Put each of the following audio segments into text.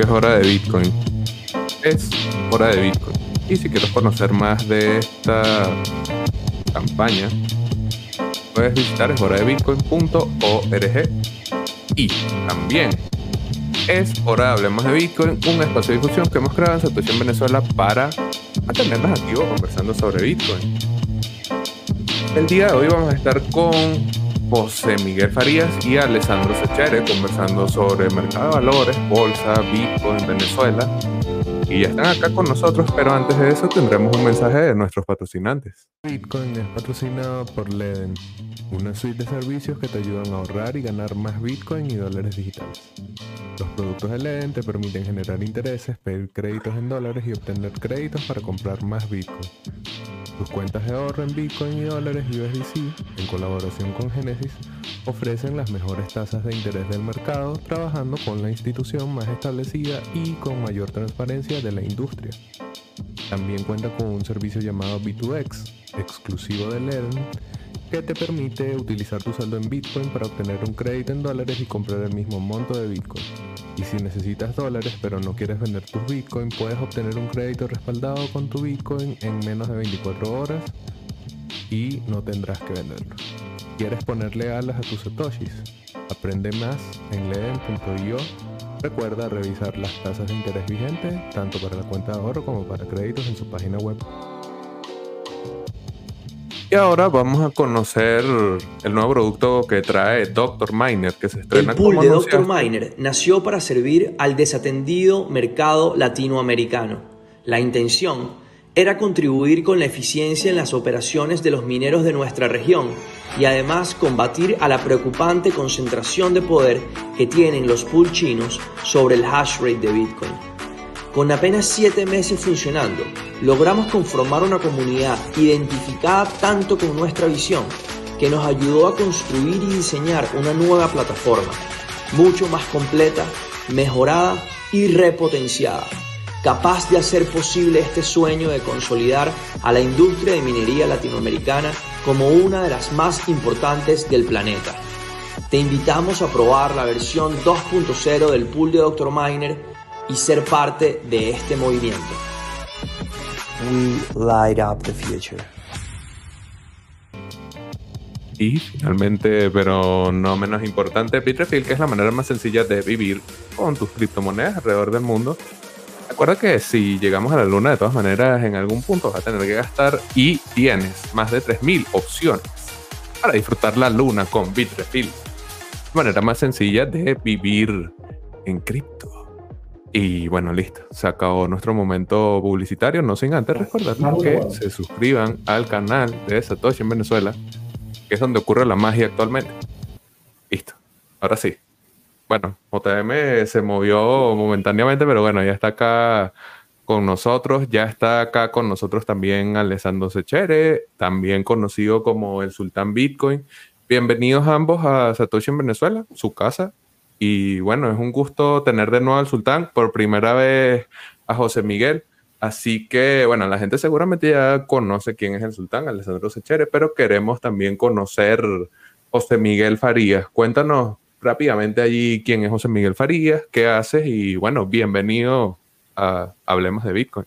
que es hora de Bitcoin. Es hora de Bitcoin. Y si quieres conocer más de esta campaña, puedes visitar es hora de bitcoin.org. Y también es hora de Hablemos de Bitcoin, un espacio de difusión que hemos creado en Satoshi en Venezuela para mantenernos activos conversando sobre Bitcoin. El día de hoy vamos a estar con José Miguel Farías y Alessandro Sechere conversando sobre mercado de valores, bolsa, Bitcoin, Venezuela. Y ya están acá con nosotros, pero antes de eso tendremos un mensaje de nuestros patrocinantes. Bitcoin es patrocinado por Leden, una suite de servicios que te ayudan a ahorrar y ganar más Bitcoin y dólares digitales. Los productos de Leden te permiten generar intereses, pedir créditos en dólares y obtener créditos para comprar más Bitcoin. Tus cuentas de ahorro en Bitcoin y dólares USDC, en colaboración con Genesis, ofrecen las mejores tasas de interés del mercado, trabajando con la institución más establecida y con mayor transparencia de la industria. También cuenta con un servicio llamado B2X, exclusivo de Leden, que te permite utilizar tu saldo en Bitcoin para obtener un crédito en dólares y comprar el mismo monto de Bitcoin. Y si necesitas dólares pero no quieres vender tus Bitcoin, puedes obtener un crédito respaldado con tu Bitcoin en menos de 24 horas y no tendrás que venderlo. ¿Quieres ponerle alas a tus satoshis? Aprende más en leden.io. Recuerda revisar las tasas de interés vigentes tanto para la cuenta de ahorro como para créditos en su página web. Y ahora vamos a conocer el nuevo producto que trae Dr. Miner, que se estrena El pool de Dr. Miner nació para servir al desatendido mercado latinoamericano. La intención era contribuir con la eficiencia en las operaciones de los mineros de nuestra región y además combatir a la preocupante concentración de poder que tienen los pool chinos sobre el hash rate de Bitcoin. Con apenas 7 meses funcionando, logramos conformar una comunidad identificada tanto con nuestra visión que nos ayudó a construir y diseñar una nueva plataforma, mucho más completa, mejorada y repotenciada, capaz de hacer posible este sueño de consolidar a la industria de minería latinoamericana como una de las más importantes del planeta. Te invitamos a probar la versión 2.0 del pool de Dr. Miner y ser parte de este movimiento. We light up the future. Y finalmente, pero no menos importante, Bitrefill, que es la manera más sencilla de vivir con tus criptomonedas alrededor del mundo. Recuerda que si llegamos a la luna, de todas maneras, en algún punto vas a tener que gastar y tienes más de 3.000 opciones para disfrutar la luna con Bitrefill. La manera más sencilla de vivir en cripto. Y bueno, listo. Se acabó nuestro momento publicitario. No sin antes recordarles que se suscriban al canal de Satoshi en Venezuela, que es donde ocurre la magia actualmente. Listo. Ahora sí. Bueno, JM se movió momentáneamente, pero bueno, ya está acá con nosotros. Ya está acá con nosotros también Alessandro Sechere, también conocido como el Sultán Bitcoin. Bienvenidos ambos a Satoshi en Venezuela, su casa. Y bueno, es un gusto tener de nuevo al sultán, por primera vez a José Miguel. Así que, bueno, la gente seguramente ya conoce quién es el sultán, Alessandro Sechere, pero queremos también conocer José Miguel Farías. Cuéntanos rápidamente allí quién es José Miguel Farías, qué haces y, bueno, bienvenido a Hablemos de Bitcoin.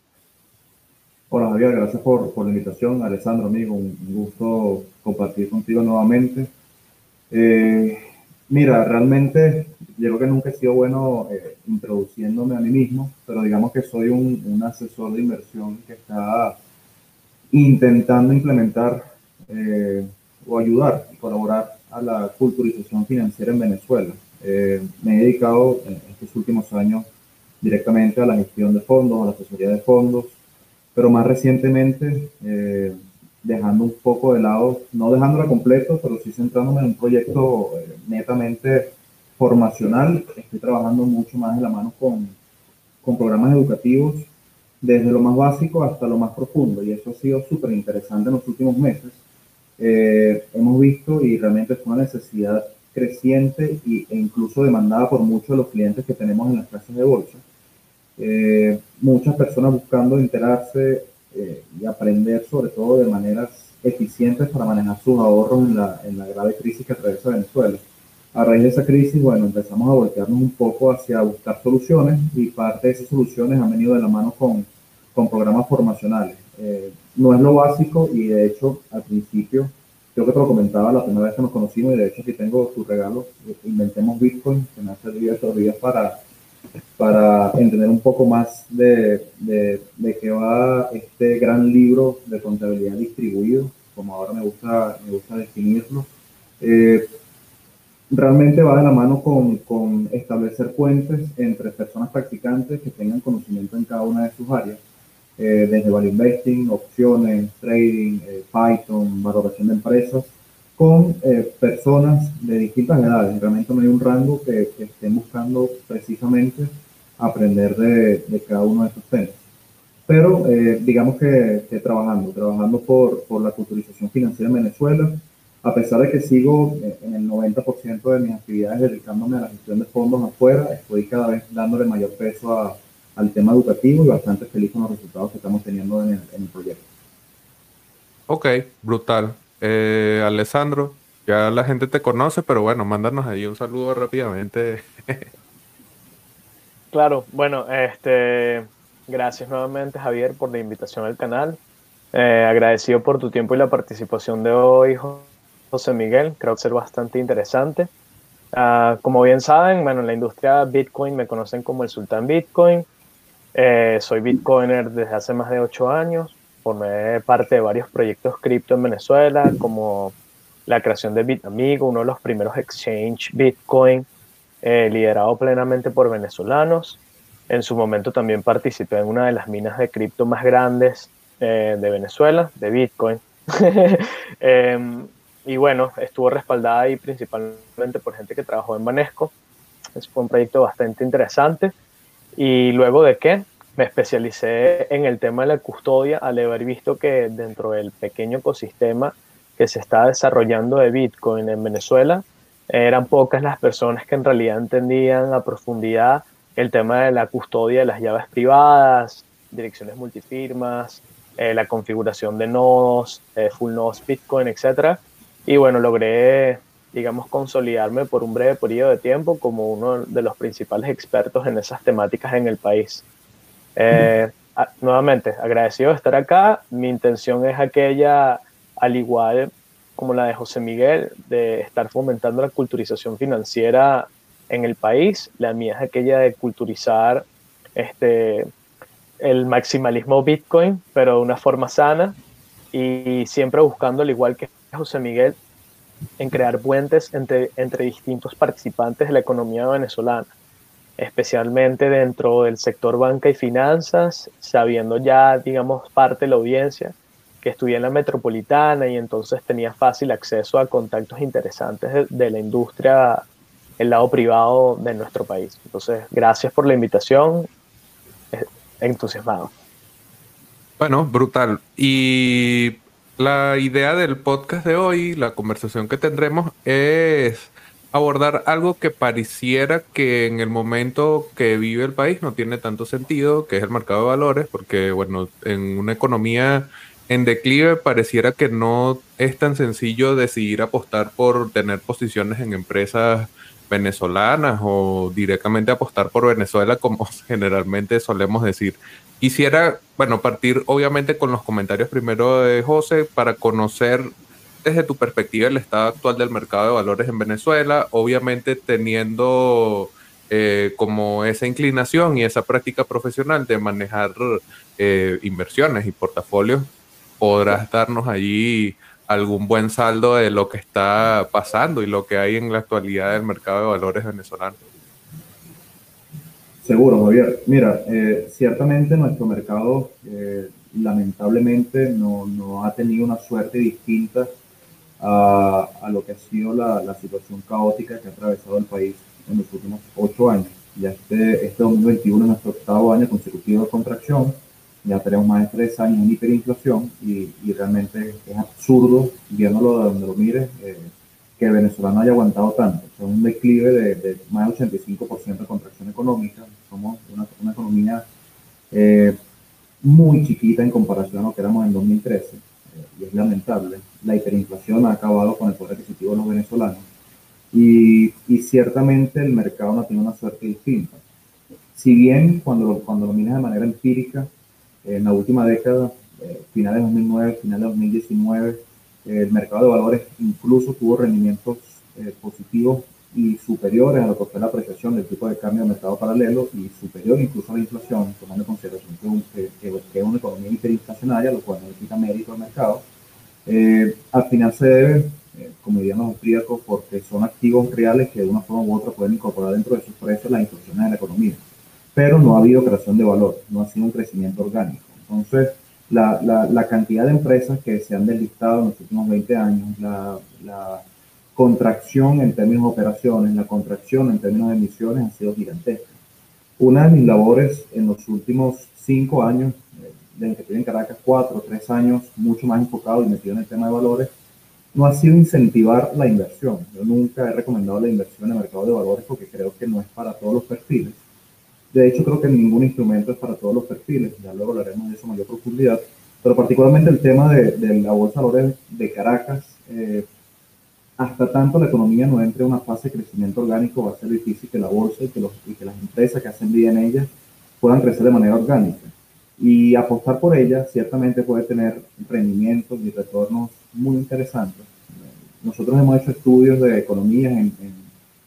Hola Javier, gracias por, por la invitación. Alessandro, amigo, un gusto compartir contigo nuevamente. Eh, Mira, realmente yo creo que nunca he sido bueno eh, introduciéndome a mí mismo, pero digamos que soy un, asesor de inversión que está intentando implementar eh, o ayudar y colaborar a la culturización financiera en Venezuela. Eh, me he dedicado en estos últimos años directamente a la gestión de fondos, a la asesoría de fondos, pero más recientemente dejando un poco de lado, no dejándola completo, pero sí centrándome en un proyecto eh, netamente formacional. Estoy trabajando mucho más de la mano con, con programas educativos, desde lo más básico hasta lo más profundo, y eso ha sido súper interesante en los últimos meses. Eh, hemos visto y realmente es una necesidad creciente y, e incluso demandada por muchos de los clientes que tenemos en las clases de bolsa. Eh, muchas personas buscando enterarse eh, y aprender sobre todo de maneras eficientes para manejar sus ahorros en la, en la grave crisis que atraviesa Venezuela. A raíz de esa crisis, bueno, empezamos a voltearnos un poco hacia buscar soluciones y parte de esas soluciones han venido de la mano con, con programas formacionales. Eh, no es lo básico y de hecho al principio, creo que te lo comentaba la primera vez que nos conocimos y de hecho aquí tengo tu regalo, inventemos Bitcoin, que me ha servido estos días para, para entender un poco más de, de, de qué va este gran libro de contabilidad distribuido, como ahora me gusta, me gusta definirlo. Eh, realmente va de la mano con, con, establecer puentes entre personas practicantes que tengan conocimiento en cada una de sus áreas, eh, desde value investing, opciones, trading, eh, Python, valoración de empresas, con eh, personas de distintas edades. Realmente no hay un rango que, que estén buscando precisamente aprender de, de, cada uno de estos temas. Pero eh, digamos que, que, trabajando, trabajando por, por la culturización financiera en Venezuela, a pesar de que sigo en el 90% de mis actividades dedicándome a la gestión de fondos afuera, estoy cada vez dándole mayor peso a, al tema educativo y bastante feliz con los resultados que estamos teniendo en el, en el proyecto. Ok, brutal. Eh, Alessandro, ya la gente te conoce, pero bueno, mándanos ahí un saludo rápidamente. claro, bueno, este, gracias nuevamente Javier por la invitación al canal. Eh, agradecido por tu tiempo y la participación de hoy, José Miguel, creo ser bastante interesante. Uh, como bien saben, bueno, en la industria Bitcoin me conocen como el Sultán Bitcoin. Eh, soy Bitcoiner desde hace más de ocho años. Formé parte de varios proyectos cripto en Venezuela, como la creación de BitAmigo, uno de los primeros exchange Bitcoin, eh, liderado plenamente por venezolanos. En su momento también participé en una de las minas de cripto más grandes eh, de Venezuela, de Bitcoin. y bueno, estuvo respaldada ahí principalmente por gente que trabajó en Banesco. Es fue un proyecto bastante interesante. Y luego de que me especialicé en el tema de la custodia al haber visto que dentro del pequeño ecosistema que se está desarrollando de Bitcoin en Venezuela, eran pocas las personas que en realidad entendían a profundidad el tema de la custodia de las llaves privadas, direcciones multifirmas, eh, la configuración de nodos, eh, full nodes Bitcoin, etcétera y bueno, logré, digamos, consolidarme por un breve periodo de tiempo como uno de los principales expertos en esas temáticas en el país. Eh, a, nuevamente, agradecido de estar acá. Mi intención es aquella, al igual como la de José Miguel, de estar fomentando la culturización financiera en el país. La mía es aquella de culturizar este, el maximalismo Bitcoin, pero de una forma sana y siempre buscando, al igual que José Miguel en crear puentes entre, entre distintos participantes de la economía venezolana, especialmente dentro del sector banca y finanzas, sabiendo ya, digamos, parte de la audiencia que estudié en la metropolitana y entonces tenía fácil acceso a contactos interesantes de, de la industria, el lado privado de nuestro país. Entonces, gracias por la invitación, entusiasmado. Bueno, brutal. Y la idea del podcast de hoy, la conversación que tendremos es abordar algo que pareciera que en el momento que vive el país no tiene tanto sentido, que es el mercado de valores, porque bueno, en una economía en declive pareciera que no es tan sencillo decidir apostar por tener posiciones en empresas venezolanas o directamente apostar por Venezuela como generalmente solemos decir. Quisiera, bueno, partir obviamente con los comentarios primero de José para conocer desde tu perspectiva el estado actual del mercado de valores en Venezuela, obviamente teniendo eh, como esa inclinación y esa práctica profesional de manejar eh, inversiones y portafolios, podrás darnos allí algún buen saldo de lo que está pasando y lo que hay en la actualidad del mercado de valores venezolano. Seguro, Javier. Mira, eh, ciertamente nuestro mercado eh, lamentablemente no, no, ha tenido una suerte distinta a, a lo que ha sido la, la, situación caótica que ha atravesado el país en los últimos ocho años. Ya este, este 2021 es nuestro octavo año consecutivo de contracción, ya tenemos más de tres años en hiperinflación y, y realmente es absurdo, viéndolo de donde lo mires, eh, que Venezuela no haya aguantado tanto. Es un declive de, de más del 85% de contracción económica. Somos una, una economía eh, muy chiquita en comparación a lo que éramos en 2013 eh, y es lamentable. La hiperinflación ha acabado con el poder adquisitivo de los venezolanos. Y, y, ciertamente el mercado no tiene una suerte distinta. Si bien cuando, cuando lo miras de manera empírica, en la última década, eh, finales de 2009, finales de 2019, el mercado de valores incluso tuvo rendimientos eh, positivos y superiores a lo que fue la apreciación del tipo de cambio de mercado paralelo y superior incluso a la inflación, tomando en consideración que, es una economía hiperinflacionaria, lo cual no le quita mérito al mercado. Eh, al final se debe, eh, como dirían los austríacos, porque son activos reales que de una forma u otra pueden incorporar dentro de sus precios las inflaciones de la economía. Pero no ha habido creación de valor, no ha sido un crecimiento orgánico. Entonces, la, la, la cantidad de empresas que se han deslistado en los últimos 20 años, la, la contracción en términos de operaciones, la contracción en términos de emisiones ha sido gigantesca. Una de mis labores en los últimos cinco años, eh, desde que estoy en Caracas, cuatro o tres años, mucho más enfocado y metido en el tema de valores, no ha sido incentivar la inversión. Yo nunca he recomendado la inversión en el mercado de valores porque creo que no es para todos los perfiles. De hecho, creo que ningún instrumento es para todos los perfiles. Ya luego hablaremos de eso en mayor profundidad. Pero particularmente el tema de, la Bolsa de Valores de Caracas, eh, hasta tanto la economía no entre en una fase de crecimiento orgánico, va a ser difícil que la bolsa y que, las empresas que hacen vida en ella puedan crecer de manera orgánica. Y apostar por ella ciertamente puede tener rendimientos y retornos muy interesantes. Nosotros hemos hecho estudios de economías en,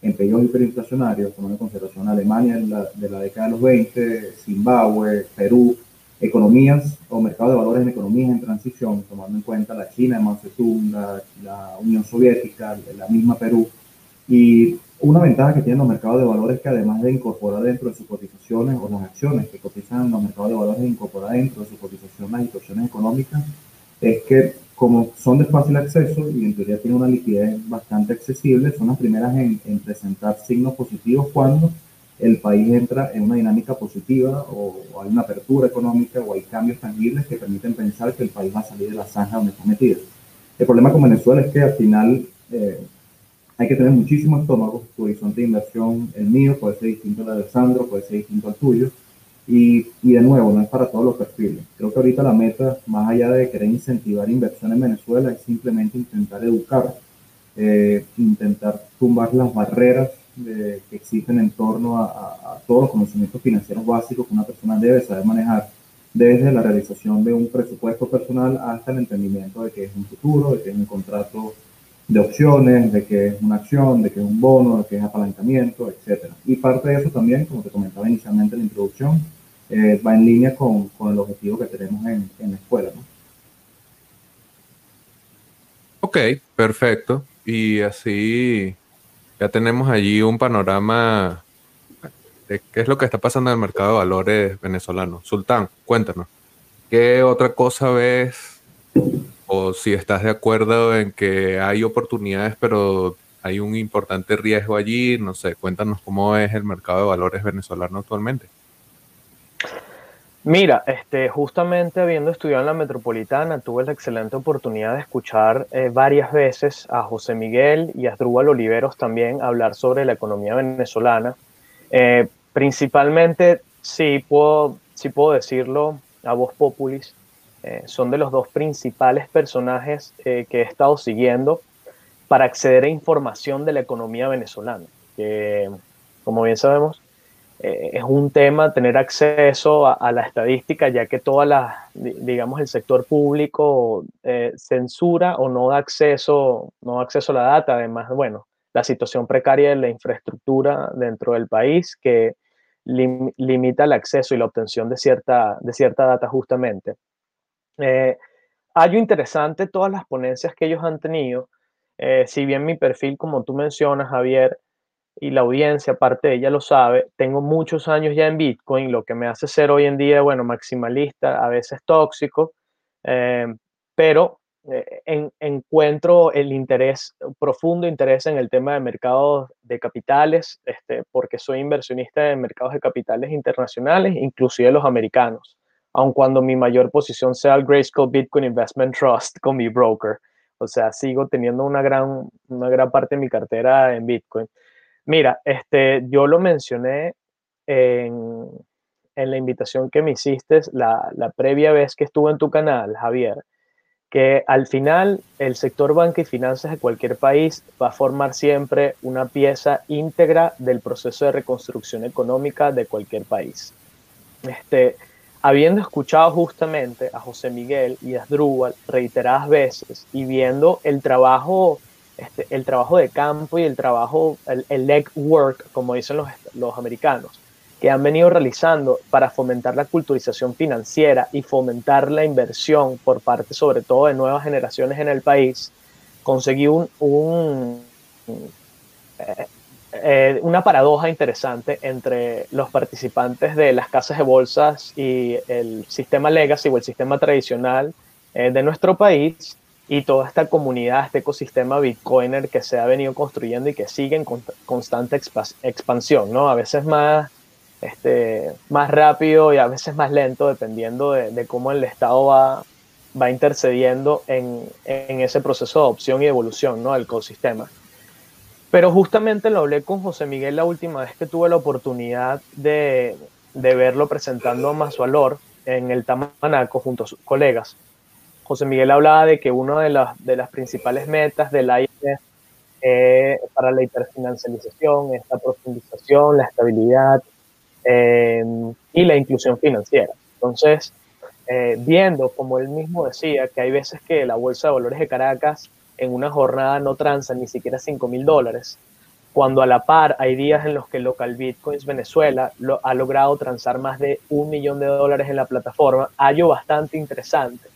en periodos hiperinflacionarios, tomando en consideración Alemania de la, de la década de los 20, Zimbabue, Perú, economías o mercados de valores en economías en transición, tomando en cuenta la China, Mao Zedong, la, la, Unión Soviética, la misma Perú. Y una ventaja que tienen los mercados de valores que además de incorporar dentro de sus cotizaciones o las acciones que cotizan los mercados de valores, incorporar dentro de su cotización las situaciones económicas, es que como son de fácil acceso y en teoría tienen una liquidez bastante accesible, son las primeras en, en presentar signos positivos cuando el país entra en una dinámica positiva o, hay una apertura económica o hay cambios tangibles que permiten pensar que el país va a salir de la zanja donde está metido. El problema con Venezuela es que al final eh, hay que tener muchísimo estómago, tu horizonte de inversión, el mío puede ser distinto al de Alessandro, puede ser distinto al tuyo, y, y, de nuevo, no es para todos los perfiles. Creo que ahorita la meta, más allá de querer incentivar inversión en Venezuela, es simplemente intentar educar, eh, intentar tumbar las barreras de, que existen en torno a, a, todos los conocimientos financieros básicos que una persona debe saber manejar, desde la realización de un presupuesto personal hasta el entendimiento de que es un futuro, de que es un contrato de opciones, de que es una acción, de que es un bono, de que es apalancamiento, etc. Y parte de eso también, como te comentaba inicialmente en la introducción, eh, va en línea con, con, el objetivo que tenemos en, en la escuela. ¿no? Ok, perfecto. Y así ya tenemos allí un panorama de qué es lo que está pasando en el mercado de valores venezolano. Sultán, cuéntanos, ¿qué otra cosa ves? O si estás de acuerdo en que hay oportunidades, pero hay un importante riesgo allí, no sé, cuéntanos cómo es el mercado de valores venezolano actualmente. Mira, este, justamente habiendo estudiado en la metropolitana, tuve la excelente oportunidad de escuchar eh, varias veces a José Miguel y a Asdrúbal Oliveros también hablar sobre la economía venezolana. Eh, principalmente, sí puedo, sí puedo decirlo a voz populis, eh, son de los dos principales personajes que he estado siguiendo para acceder a información de la economía venezolana. Como bien sabemos, eh, es un tema tener acceso a, la estadística, ya que toda la, digamos, el sector público eh, censura o no da acceso, no acceso a la data. Además, bueno, la situación precaria de la infraestructura dentro del país que limita el acceso y la obtención de cierta, de cierta data justamente. Eh, interesante, todas las ponencias que ellos han tenido, si bien mi perfil, como tú mencionas, Javier, y la audiencia, aparte de ella lo sabe, tengo muchos años ya en Bitcoin, lo que me hace ser hoy en día, bueno, maximalista, a veces tóxico, eh, pero eh, en, encuentro el interés, profundo interés en el tema de mercados de capitales, este, porque soy inversionista en mercados de capitales internacionales, inclusive los americanos, aun cuando mi mayor posición sea el Grayscale Bitcoin Investment Trust con mi broker. O sea, sigo teniendo una gran, una gran parte de mi cartera en Bitcoin. Mira, este, yo lo mencioné en, la invitación que me hiciste la, previa vez que estuve en tu canal, Javier. que al final el sector banca y finanzas de cualquier país va a formar siempre una pieza íntegra del proceso de reconstrucción económica de cualquier país. Este, habiendo escuchado justamente a José Miguel y a Asdrúbal reiteradas veces y viendo el trabajo, este, el trabajo de campo y el trabajo, el, el leg work, como dicen los, los americanos, que han venido realizando para fomentar la culturización financiera y fomentar la inversión por parte sobre todo de nuevas generaciones en el país, conseguí un, eh, eh, una paradoja interesante entre los participantes de las casas de bolsas y el sistema legacy o el sistema tradicional eh, de nuestro país y toda esta comunidad, este ecosistema bitcoiner que se ha venido construyendo y que sigue en constante expansión, ¿no? A veces más, este, más rápido y a veces más lento, dependiendo de, cómo el Estado va, va intercediendo en, en, ese proceso de adopción y evolución, ¿no? Del ecosistema. Pero justamente lo hablé con José Miguel la última vez que tuve la oportunidad de, de verlo presentando más valor en el Tamanaco junto a sus colegas. José Miguel hablaba de que una de las, principales metas del AIF eh, para la hiperfinancialización es la profundización, la estabilidad eh, y la inclusión financiera. Entonces, eh, viendo, como él mismo decía, que hay veces que la Bolsa de Valores de Caracas en una jornada no transa ni siquiera 5 mil dólares, cuando a la par hay días en los que local Bitcoins Venezuela ha logrado transar más de un millón de dólares en la plataforma, hallo bastante interesante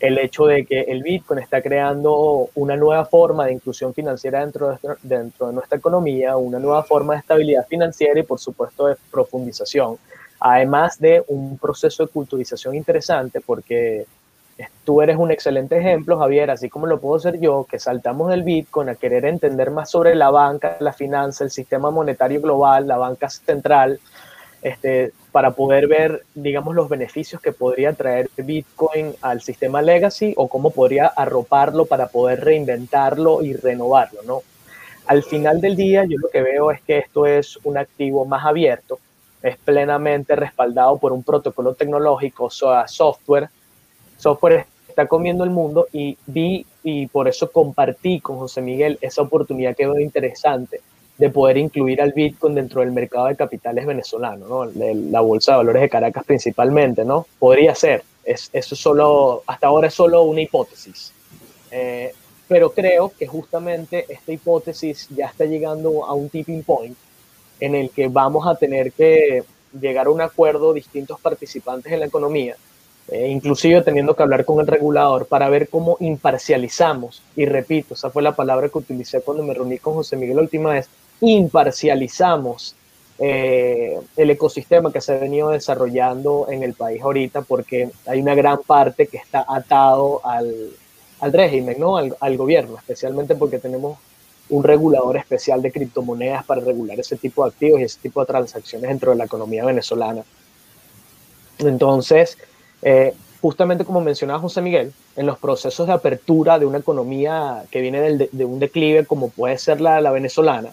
el hecho de que el Bitcoin está creando una nueva forma de inclusión financiera dentro de, dentro de nuestra economía, una nueva forma de estabilidad financiera y por supuesto de profundización, además de un proceso de culturización interesante porque Tú eres un excelente ejemplo, Javier, así como lo puedo ser yo, que saltamos del Bitcoin a querer entender más sobre la banca, la finanza, el sistema monetario global, la banca central, este, para poder ver, digamos, los beneficios que podría traer Bitcoin al sistema legacy o cómo podría arroparlo para poder reinventarlo y renovarlo, ¿no? Al final del día, yo lo que veo es que esto es un activo más abierto, es plenamente respaldado por un protocolo tecnológico, o sea, software, software está comiendo el mundo y vi y por eso compartí con José Miguel esa oportunidad que veo interesante de poder incluir al Bitcoin dentro del mercado de capitales venezolano, ¿no? la bolsa de valores de Caracas principalmente, ¿no? Podría ser, es, eso solo, hasta ahora es solo una hipótesis. Eh, pero creo que justamente esta hipótesis ya está llegando a un tipping point en el que vamos a tener que llegar a un acuerdo distintos participantes en la economía eh, inclusive teniendo que hablar con el regulador para ver cómo imparcializamos, y repito, esa fue la palabra que utilicé cuando me reuní con José Miguel la última vez, imparcializamos eh, el ecosistema que se ha venido desarrollando en el país ahorita, porque hay una gran parte que está atado al, al régimen, ¿no? Al, al, gobierno, especialmente porque tenemos un regulador especial de criptomonedas para regular ese tipo de activos y ese tipo de transacciones dentro de la economía venezolana. Entonces, eh, justamente como mencionaba José Miguel, en los procesos de apertura de una economía que viene de, un declive como puede ser la, la venezolana,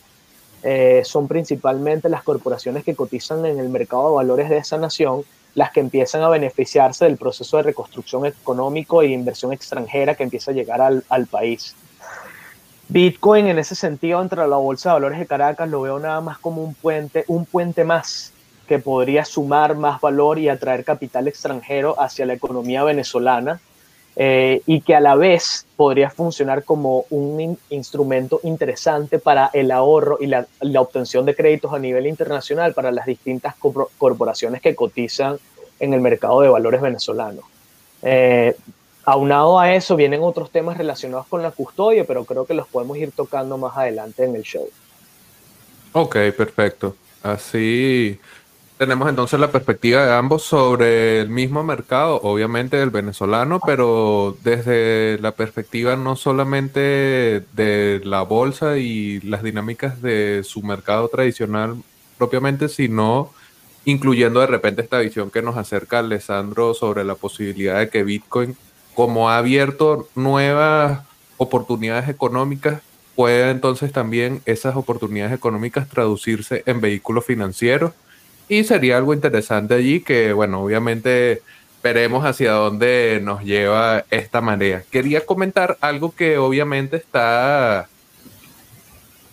eh, son principalmente las corporaciones que cotizan en el mercado de valores de esa nación las que empiezan a beneficiarse del proceso de reconstrucción económico e inversión extranjera que empieza a llegar al, al país. Bitcoin en ese sentido entre la Bolsa de Valores de Caracas lo veo nada más como un puente, un puente más que podría sumar más valor y atraer capital extranjero hacia la economía venezolana eh, y que a la vez podría funcionar como un in instrumento interesante para el ahorro y la, obtención de créditos a nivel internacional para las distintas corpor corporaciones que cotizan en el mercado de valores venezolano. Eh, aunado a eso vienen otros temas relacionados con la custodia, pero creo que los podemos ir tocando más adelante en el show. Ok, perfecto. Así tenemos entonces la perspectiva de ambos sobre el mismo mercado, obviamente del venezolano, pero desde la perspectiva no solamente de la bolsa y las dinámicas de su mercado tradicional propiamente, sino incluyendo de repente esta visión que nos acerca Alessandro sobre la posibilidad de que Bitcoin, como ha abierto nuevas oportunidades económicas, pueda entonces también esas oportunidades económicas traducirse en vehículos financieros y sería algo interesante allí que, bueno, obviamente veremos hacia dónde nos lleva esta marea. Quería comentar algo que obviamente está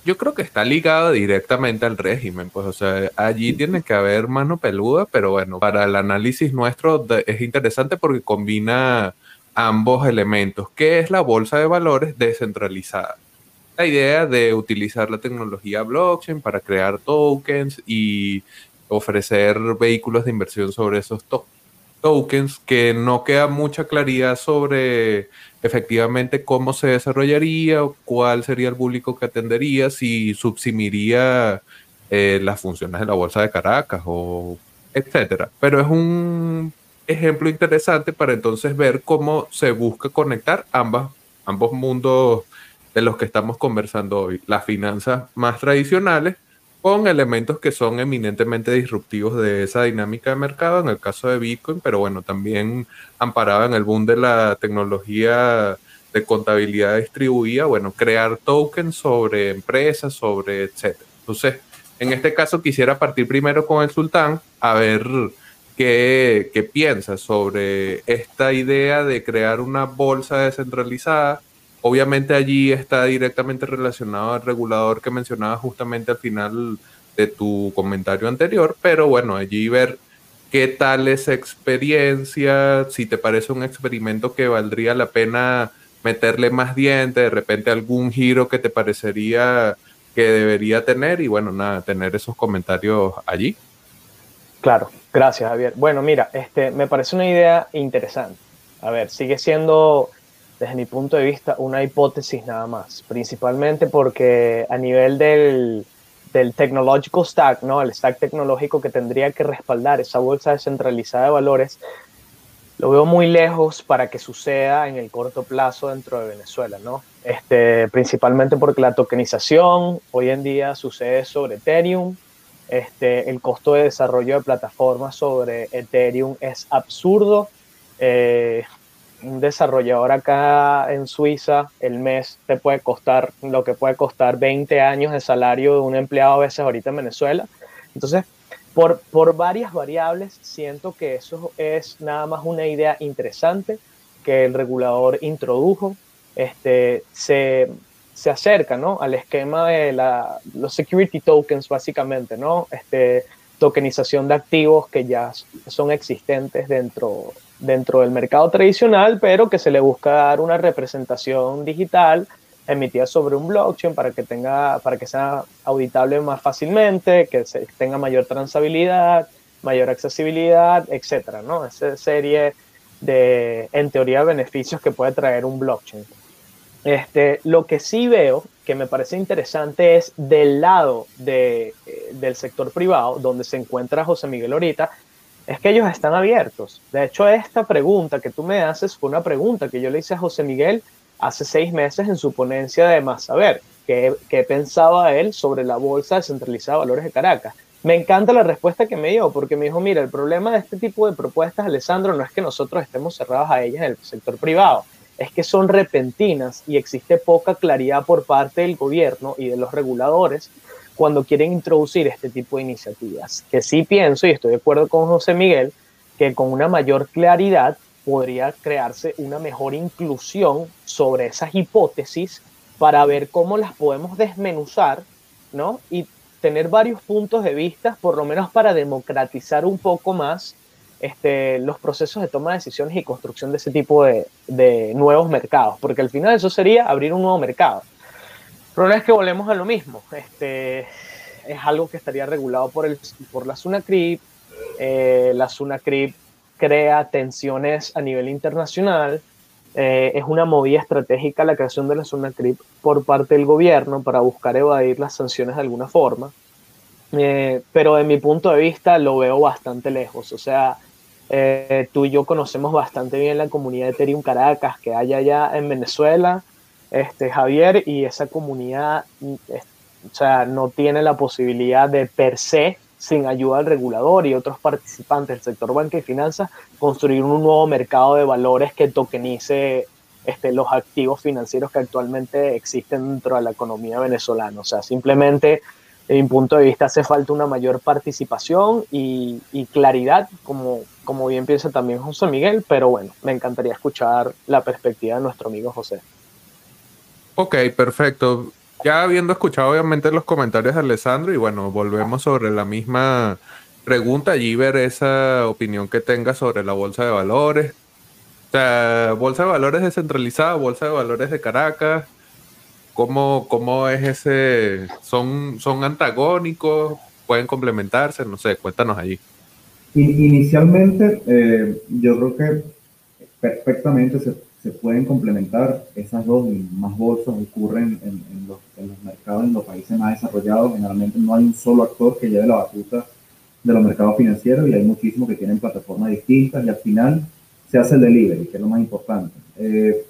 yo creo que está ligado directamente al régimen, pues, o sea, allí tiene que haber mano peluda, pero bueno, para el análisis nuestro es interesante porque combina ambos elementos, que es la bolsa de valores descentralizada. La idea de utilizar la tecnología blockchain para crear tokens y ofrecer vehículos de inversión sobre esos tokens, que no queda mucha claridad sobre efectivamente cómo se desarrollaría, cuál sería el público que atendería, si subsimiría eh, las funciones de la Bolsa de Caracas o etcétera. Pero es un ejemplo interesante para entonces ver cómo se busca conectar ambas, ambos mundos de los que estamos conversando hoy, las finanzas más tradicionales con elementos que son eminentemente disruptivos de esa dinámica de mercado, en el caso de Bitcoin, pero bueno, también amparada en el boom de la tecnología de contabilidad distribuida, bueno, crear tokens sobre empresas, sobre etcétera. Entonces, en este caso quisiera partir primero con el sultán a ver qué, qué piensa sobre esta idea de crear una bolsa descentralizada Obviamente allí está directamente relacionado al regulador que mencionaba justamente al final de tu comentario anterior, pero bueno, allí ver qué tal esa experiencia, si te parece un experimento que valdría la pena meterle más diente, de repente algún giro que te parecería que debería tener y bueno, nada, tener esos comentarios allí. Claro, gracias Javier. Bueno, mira, este, me parece una idea interesante. A ver, sigue siendo desde mi punto de vista, una hipótesis nada más, principalmente porque a nivel del, del technological stack, ¿no? el stack tecnológico que tendría que respaldar esa bolsa descentralizada de valores, lo veo muy lejos para que suceda en el corto plazo dentro de Venezuela, ¿no? Este, principalmente porque la tokenización hoy en día sucede sobre Ethereum, este, el costo de desarrollo de plataformas sobre Ethereum es absurdo. Eh, un desarrollador acá en Suiza, el mes te puede costar lo que puede costar 20 años de salario de un empleado a veces ahorita en Venezuela. Entonces, por, por varias variables, siento que eso es nada más una idea interesante que el regulador introdujo. Este, se, se acerca ¿no? al esquema de la, los security tokens, básicamente, ¿no? Este, tokenización de activos que ya son existentes dentro, dentro del mercado tradicional, pero que se le busca dar una representación digital emitida sobre un blockchain para que tenga, para que sea auditable más fácilmente, que tenga mayor transabilidad, mayor accesibilidad, etcétera, ¿no? Esa serie de, en teoría, beneficios que puede traer un blockchain. Este, lo que sí veo que me parece interesante es del lado de, eh, del sector privado, donde se encuentra José Miguel ahorita, es que ellos están abiertos. De hecho, esta pregunta que tú me haces fue una pregunta que yo le hice a José Miguel hace seis meses en su ponencia de Más Saber, que, que pensaba él sobre la Bolsa Descentralizada de Valores de Caracas. Me encanta la respuesta que me dio, porque me dijo, mira, el problema de este tipo de propuestas, Alessandro, no es que nosotros estemos cerrados a ellas en el sector privado, es que son repentinas y existe poca claridad por parte del gobierno y de los reguladores cuando quieren introducir este tipo de iniciativas. Que sí pienso, y estoy de acuerdo con José Miguel, que con una mayor claridad podría crearse una mejor inclusión sobre esas hipótesis para ver cómo las podemos desmenuzar, ¿no? Y tener varios puntos de vista, por lo menos para democratizar un poco más este, los procesos de toma de decisiones y construcción de ese tipo de, de, nuevos mercados, porque al final eso sería abrir un nuevo mercado. Problema es que volvemos a lo mismo. Este, es algo que estaría regulado por, el, por la SUNACRIP. Eh, la SUNACRIP crea tensiones a nivel internacional. Eh, es una movida estratégica la creación de la SUNACRIP por parte del gobierno para buscar evadir las sanciones de alguna forma. Eh, pero de mi punto de vista lo veo bastante lejos. O sea, eh, tú y yo conocemos bastante bien la comunidad de Ethereum Caracas que hay allá en Venezuela, este, Javier, y esa comunidad o sea, no tiene la posibilidad de per se, sin ayuda del regulador y otros participantes del sector banca y finanzas, construir un nuevo mercado de valores que tokenice este, los activos financieros que actualmente existen dentro de la economía venezolana. O sea, simplemente, desde mi punto de vista, hace falta una mayor participación y, y claridad, como como bien piensa también José Miguel, pero bueno, me encantaría escuchar la perspectiva de nuestro amigo José. Ok, perfecto. Ya habiendo escuchado obviamente los comentarios de Alessandro y bueno, volvemos sobre la misma pregunta, allí ver esa opinión que tenga sobre la bolsa de valores. O sea, bolsa de valores descentralizada, bolsa de valores de Caracas. ¿Cómo, cómo es ese? ¿Son, ¿Son antagónicos? ¿Pueden complementarse? No sé, cuéntanos allí. Inicialmente, eh, yo creo que perfectamente se, se, pueden complementar esas dos y más bolsas ocurren en, en, los, en, los, mercados, en los países más desarrollados. Generalmente no hay un solo actor que lleve la batuta de los mercados financieros y hay muchísimos que tienen plataformas distintas y al final se hace el delivery, que es lo más importante. Eh,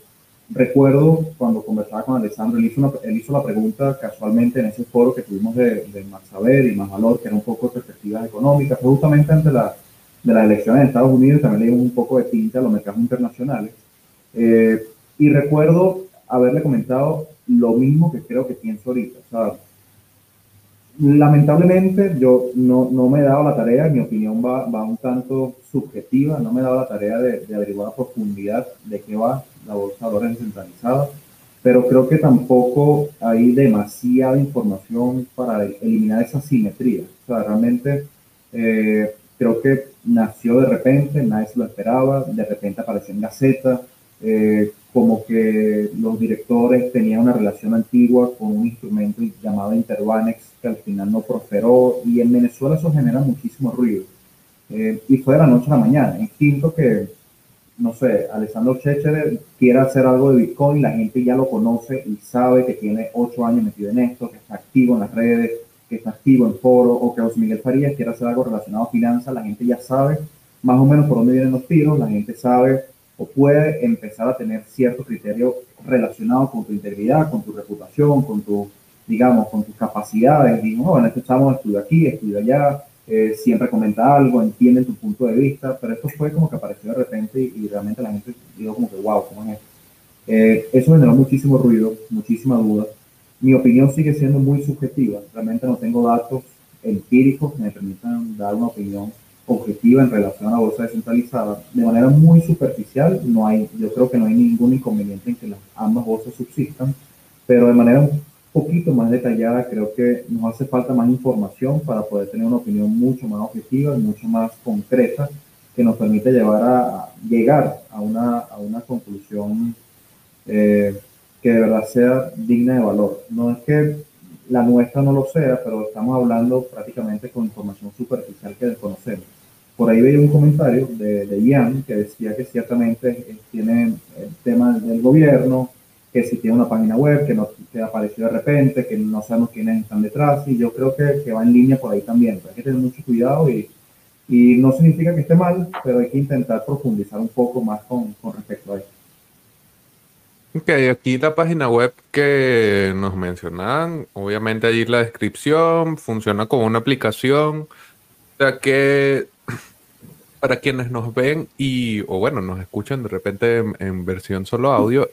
recuerdo cuando conversaba con Alessandro, él hizo, una, él hizo la pregunta casualmente en ese foro que tuvimos de, de Más Saber y Más Valor, que era un poco de perspectivas económicas, justamente antes la, de las elecciones en Estados Unidos, también le dimos un poco de tinta a los mercados internacionales. Eh, y recuerdo haberle comentado lo mismo que creo que pienso ahorita. O sea, lamentablemente yo no, no, me he dado la tarea, mi opinión va, va un tanto subjetiva, no me he dado la tarea de, de, averiguar a profundidad de qué va la bolsa de valores descentralizada, pero creo que tampoco hay demasiada información para eliminar esa simetría. O sea, realmente eh, creo que nació de repente, nadie se lo esperaba, de repente apareció en Gaceta, eh, como que los directores tenían una relación antigua con un instrumento llamado Interbanex que al final no prosperó y en Venezuela eso genera muchísimo ruido. Eh, y fue de la noche a la mañana. Instinto que, no sé, Alessandro Checher quiere hacer algo de Bitcoin, la gente ya lo conoce y sabe que tiene ocho años metido en esto, que está activo en las redes, que está activo en foro, o que José Miguel Farías quiere hacer algo relacionado a finanzas, la gente ya sabe más o menos por dónde vienen los tiros, la gente sabe o puede empezar a tener cierto criterio relacionado con tu integridad, con tu reputación, con tu, digamos, con tus capacidades. Digo, bueno, este chamo estudia aquí, estudia allá, eh, siempre comenta algo, entiende tu punto de vista, pero esto fue como que apareció de repente y, y realmente la gente dijo como que, wow, ¿cómo es esto? Eh, eso generó muchísimo ruido, muchísima duda. Mi opinión sigue siendo muy subjetiva, realmente no tengo datos empíricos que me permitan dar una opinión objetiva en relación a la bolsa descentralizada, de manera muy superficial, no hay, yo creo que no hay ningún inconveniente en que las ambas bolsas subsistan, pero de manera un poquito más detallada creo que nos hace falta más información para poder tener una opinión mucho más objetiva y mucho más concreta que nos permite llevar a, a llegar a una, a una conclusión eh, que de verdad sea digna de valor. No es que la nuestra no lo sea, pero estamos hablando prácticamente con información superficial que desconocemos. Por ahí veía un comentario de, de Ian que decía que ciertamente tiene el tema del gobierno, que si tiene una página web que, no, que apareció de repente, que no sabemos quiénes están detrás, y yo creo que, que va en línea por ahí también. Pero hay que tener mucho cuidado y, y no significa que esté mal, pero hay que intentar profundizar un poco más con, con respecto a eso. Ok, aquí la página web que nos mencionaban, obviamente allí la descripción, funciona como una aplicación, o sea que para quienes nos ven y, o bueno, nos escuchan de repente en, versión solo audio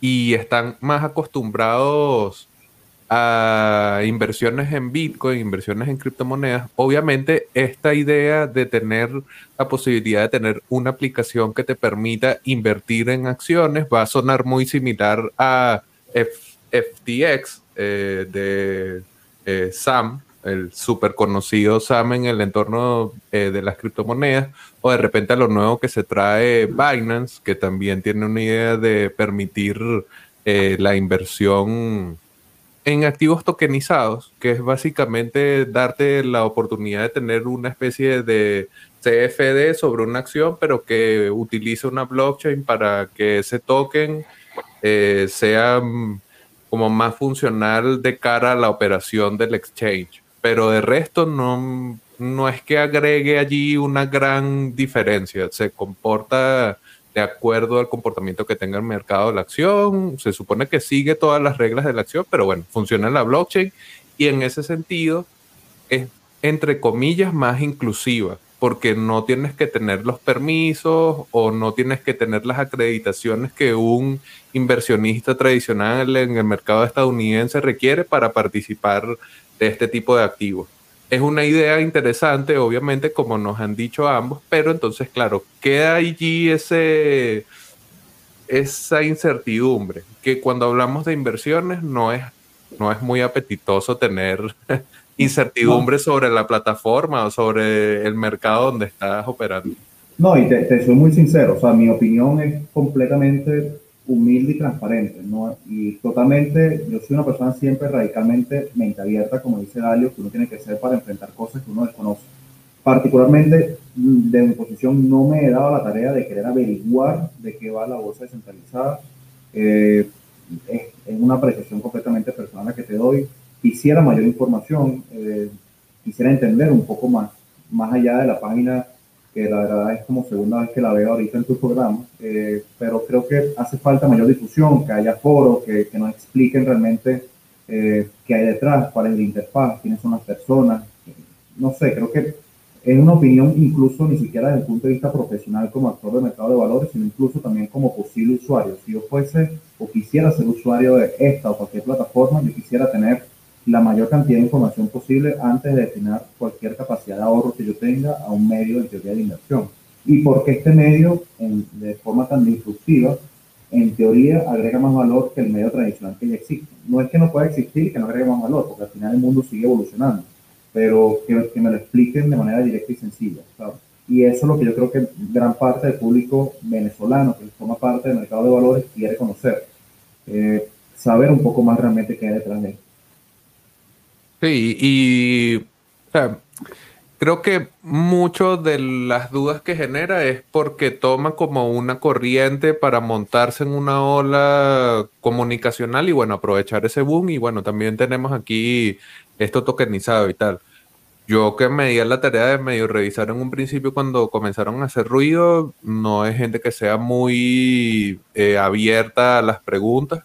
y están más acostumbrados a inversiones en Bitcoin, inversiones en criptomonedas, obviamente esta idea de tener la posibilidad de tener una aplicación que te permita invertir en acciones va a sonar muy similar a FTX eh, de eh, Sam, el súper conocido Sam en el entorno eh, de las criptomonedas, o de repente a lo nuevo que se trae Binance, que también tiene una idea de permitir eh, la inversión en activos tokenizados, que es básicamente darte la oportunidad de tener una especie de CFD sobre una acción, pero que utilice una blockchain para que ese token eh, sea mm, como más funcional de cara a la operación del exchange. Pero de resto no, no es que agregue allí una gran diferencia, se comporta de acuerdo al comportamiento que tenga el mercado de la acción. Se supone que sigue todas las reglas de la acción, pero bueno, funciona en la blockchain y en ese sentido es, entre comillas, más inclusiva, porque no tienes que tener los permisos o no tienes que tener las acreditaciones que un inversionista tradicional en el mercado estadounidense requiere para participar de este tipo de activos. es una idea interesante, obviamente, como nos han dicho ambos, pero entonces, claro, queda allí ese, esa incertidumbre, que cuando hablamos de inversiones no es, no es muy apetitoso tener incertidumbre sobre la plataforma o sobre el mercado donde estás operando. No, y te, te soy muy sincero, o sea, mi opinión es completamente humilde y transparente, ¿no? Y totalmente, yo soy una persona siempre radicalmente mente abierta, como dice Dalio, que uno tiene que ser para enfrentar cosas que uno desconoce. Particularmente, de mi posición, no me he dado la tarea de querer averiguar de qué va la bolsa descentralizada. Eh, es, una apreciación completamente personal que te doy. Quisiera mayor información, eh, quisiera entender un poco más, más allá de la página que la verdad es como segunda vez que la veo ahorita en tu programa, eh, pero creo que hace falta mayor difusión, que haya foros, que, que nos expliquen realmente eh, qué hay detrás, cuál es la interfaz, quiénes son las personas. No sé, creo que es una opinión incluso ni siquiera desde el punto de vista profesional como actor de mercado de valores, sino incluso también como posible usuario. Si yo fuese o quisiera ser usuario de esta o cualquier plataforma, yo quisiera tener la mayor cantidad de información posible antes de destinar cualquier capacidad de ahorro que yo tenga a un medio en teoría de inversión. Y porque este medio, de forma tan disruptiva, en teoría agrega más valor que el medio tradicional que ya existe. No es que no pueda existir y que no agregue más valor, porque al final el mundo sigue evolucionando, pero que, me lo expliquen de manera directa y sencilla. Y eso es lo que yo creo que gran parte del público venezolano que forma parte del mercado de valores quiere conocer. Eh, saber un poco más realmente qué hay detrás de esto. Sí, y creo que mucho de las dudas que genera es porque toma como una corriente para montarse en una ola comunicacional y bueno, aprovechar ese boom y bueno, también tenemos aquí esto tokenizado y tal. Yo que me di a la tarea de medio revisar en un principio cuando comenzaron a hacer ruido, no es gente que sea muy eh, abierta a las preguntas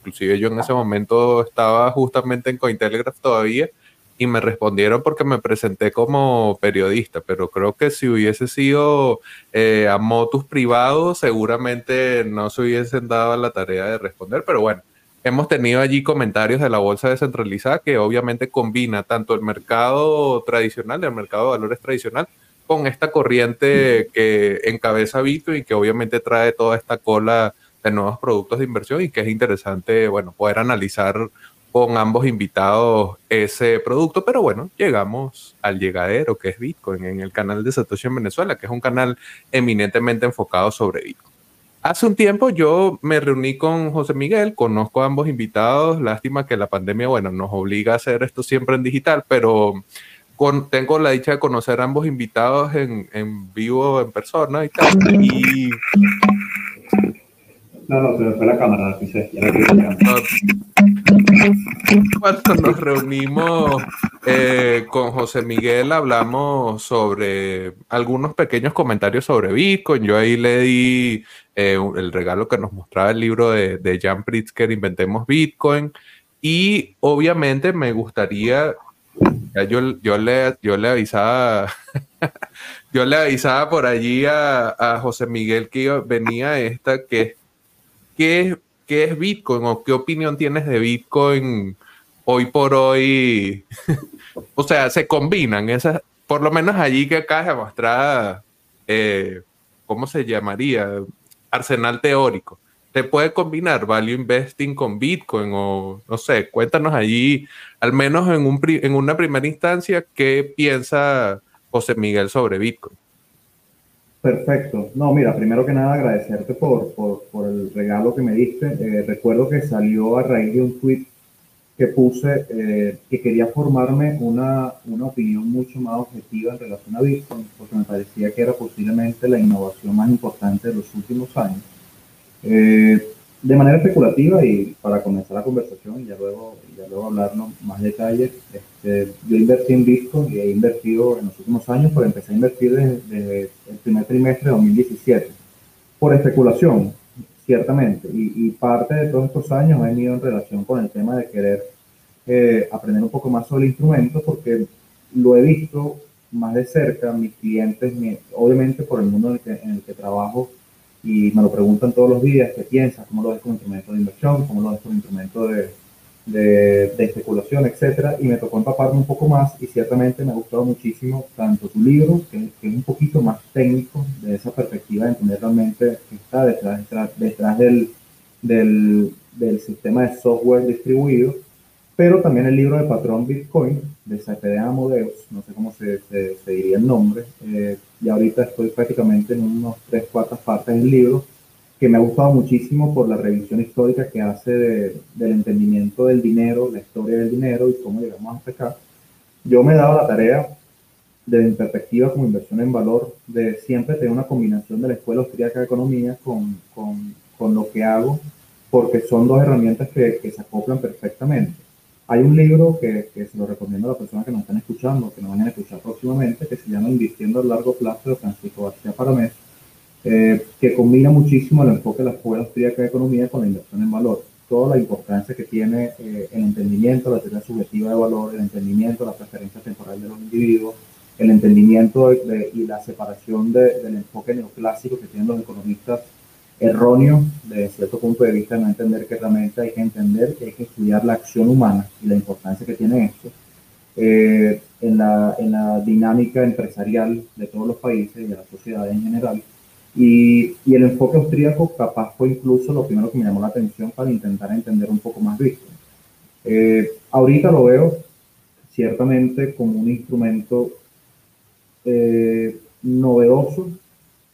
Inclusive yo en ese momento estaba justamente en Cointelegraph todavía y me respondieron porque me presenté como periodista, pero creo que si hubiese sido eh, a motus privados, seguramente no se hubiesen dado la tarea de responder, pero bueno, hemos tenido allí comentarios de la bolsa descentralizada que obviamente combina tanto el mercado tradicional, el mercado de valores tradicional, con esta corriente que encabeza Bitcoin y que obviamente trae toda esta cola de nuevos productos de inversión y que es interesante, bueno, poder analizar con ambos invitados ese producto, pero bueno, llegamos al llegadero que es Bitcoin en el canal de Satoshi en Venezuela, que es un canal eminentemente enfocado sobre Bitcoin. Hace un tiempo yo me reuní con José Miguel, conozco a ambos invitados, lástima que la pandemia, bueno, nos obliga a hacer esto siempre en digital, pero con, tengo la dicha de conocer a ambos invitados en, en vivo, en persona y tal, y no, no, se me fue la cámara, Cuando nos reunimos eh, con José Miguel, hablamos sobre algunos pequeños comentarios sobre Bitcoin. Yo ahí le di eh, el regalo que nos mostraba el libro de, de Jan Pritzker, Inventemos Bitcoin. Y obviamente me gustaría, yo, yo, le, yo le avisaba, yo le avisaba por allí a, a José Miguel que venía esta, que ¿qué, es Bitcoin o qué opinión tienes de Bitcoin hoy por hoy? o sea, se combinan esas, por lo menos allí que acá de mostrar, eh, ¿cómo se llamaría? Arsenal teórico. ¿Se puede combinar value investing con Bitcoin? O no sé, cuéntanos allí, al menos en, un, en una primera instancia, qué piensa José Miguel sobre Bitcoin. Perfecto. No, mira, primero que nada agradecerte por, por, el regalo que me diste. Eh, recuerdo que salió a raíz de un tweet que puse eh, que quería formarme una, una opinión mucho más objetiva en relación a Bitcoin, porque me parecía que era posiblemente la innovación más importante de los últimos años. Eh, de manera especulativa y para comenzar la conversación y ya luego, ya luego hablarnos más detalles, este, yo invertí en Bitcoin y he invertido en los últimos años, pero empecé a invertir desde, el primer trimestre de 2017 por especulación, ciertamente, y, parte de todos estos años ha venido en relación con el tema de querer eh, aprender un poco más sobre el instrumento porque lo he visto más de cerca, mis clientes, obviamente por el mundo en el que trabajo, y me lo preguntan todos los días, ¿qué piensas? ¿Cómo lo ves como instrumento de inversión? ¿Cómo lo ves como instrumento de, de, especulación, etcétera, y me tocó empaparme un poco más y ciertamente me ha gustado muchísimo tanto tu libro, que, es un poquito más técnico de esa perspectiva de entender realmente qué está detrás, detrás, del, del, del, sistema de software distribuido, pero también el libro de patrón Bitcoin de CPD Amodeus, no sé cómo se, se, diría el nombre, eh, y ahorita estoy prácticamente en unos tres, cuatro partes del libro, que me ha gustado muchísimo por la revisión histórica que hace del entendimiento del dinero, la historia del dinero y cómo llegamos hasta acá. Yo me he dado la tarea, desde mi perspectiva como inversión en valor, de siempre tener una combinación de la Escuela Austríaca de Economía con, con, con lo que hago, porque son dos herramientas que, que, se acoplan perfectamente. Hay un libro que, que, se lo recomiendo a las personas que nos están escuchando, que nos vayan a escuchar próximamente, que se llama Invirtiendo a largo plazo de Francisco García Paramés eh, que combina muchísimo el enfoque de la Escuela Austríaca de Economía con la inversión en valor. Toda la importancia que tiene eh, el entendimiento, la teoría subjetiva de valor, el entendimiento, la preferencia temporal de los individuos, el entendimiento y la separación del enfoque neoclásico que tienen los economistas erróneo desde cierto punto de vista, no entender que realmente hay que entender que hay que estudiar la acción humana y la importancia que tiene esto eh, en, la, en la dinámica empresarial de todos los países y de la sociedad en general y, y, el enfoque austríaco capaz fue incluso lo primero que me llamó la atención para intentar entender un poco más Bitcoin. Eh, ahorita lo veo ciertamente como un instrumento eh, novedoso,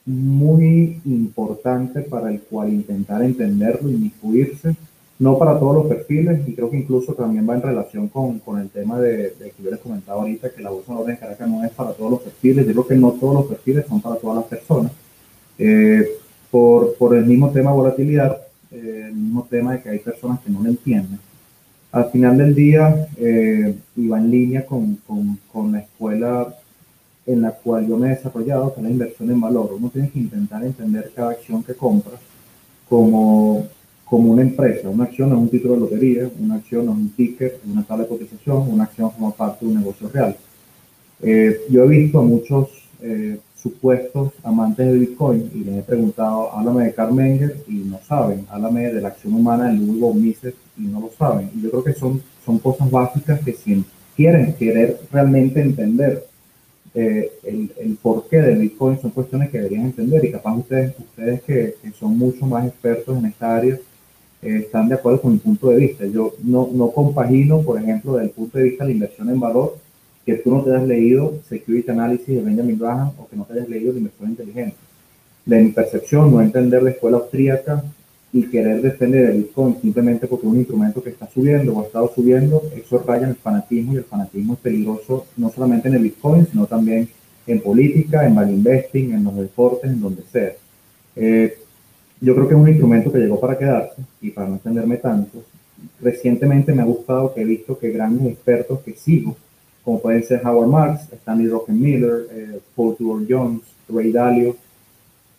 muy importante para el cual intentar entenderlo, inmiscuirse, no para todos los perfiles, y creo que incluso también va en relación con, con el tema de, de, que yo les comentaba ahorita, que la bolsa de Caracas no es para todos los perfiles, yo creo que no todos los perfiles son para todas las personas eh, por, por, el mismo tema volatilidad, eh, el mismo tema de que hay personas que no lo entienden. Al final del día, eh, iba en línea con, con, con, la escuela en la cual yo me he desarrollado, que es la inversión en valor. Uno tiene que intentar entender cada acción que compra como, como una empresa. Una acción es un título de lotería, una acción es un ticket, una tabla de cotización, una acción forma parte de un negocio real. yo he visto a muchos supuestos amantes de Bitcoin y les he preguntado, háblame de Carl Menger y no saben, háblame de la acción humana de Ludwig Mises y no lo saben. Y yo creo que son, son cosas básicas que si quieren querer realmente entender eh, el, el, porqué del Bitcoin son cuestiones que deberían entender y capaz ustedes, ustedes que, que son mucho más expertos en esta área eh, están de acuerdo con mi punto de vista. Yo no, no compagino, por ejemplo, desde el punto de vista de la inversión en valor, que tú no te hayas leído Security Analysis de Benjamin Graham o que no te hayas leído la inversión inteligente. De mi percepción, no entender la escuela austríaca y querer defender el Bitcoin simplemente porque es un instrumento que está subiendo o ha estado subiendo, eso raya en el fanatismo y el fanatismo es peligroso no solamente en el Bitcoin, sino también en política, en value investing, en los deportes, en donde sea. Eh, yo creo que es un instrumento que llegó para quedarse y para no entenderme tanto. Recientemente me ha gustado que he visto que grandes expertos que sigo como pueden ser Howard Marks, Stanley Rockenmiller, eh, Paul Tudor Jones, Ray Dalio,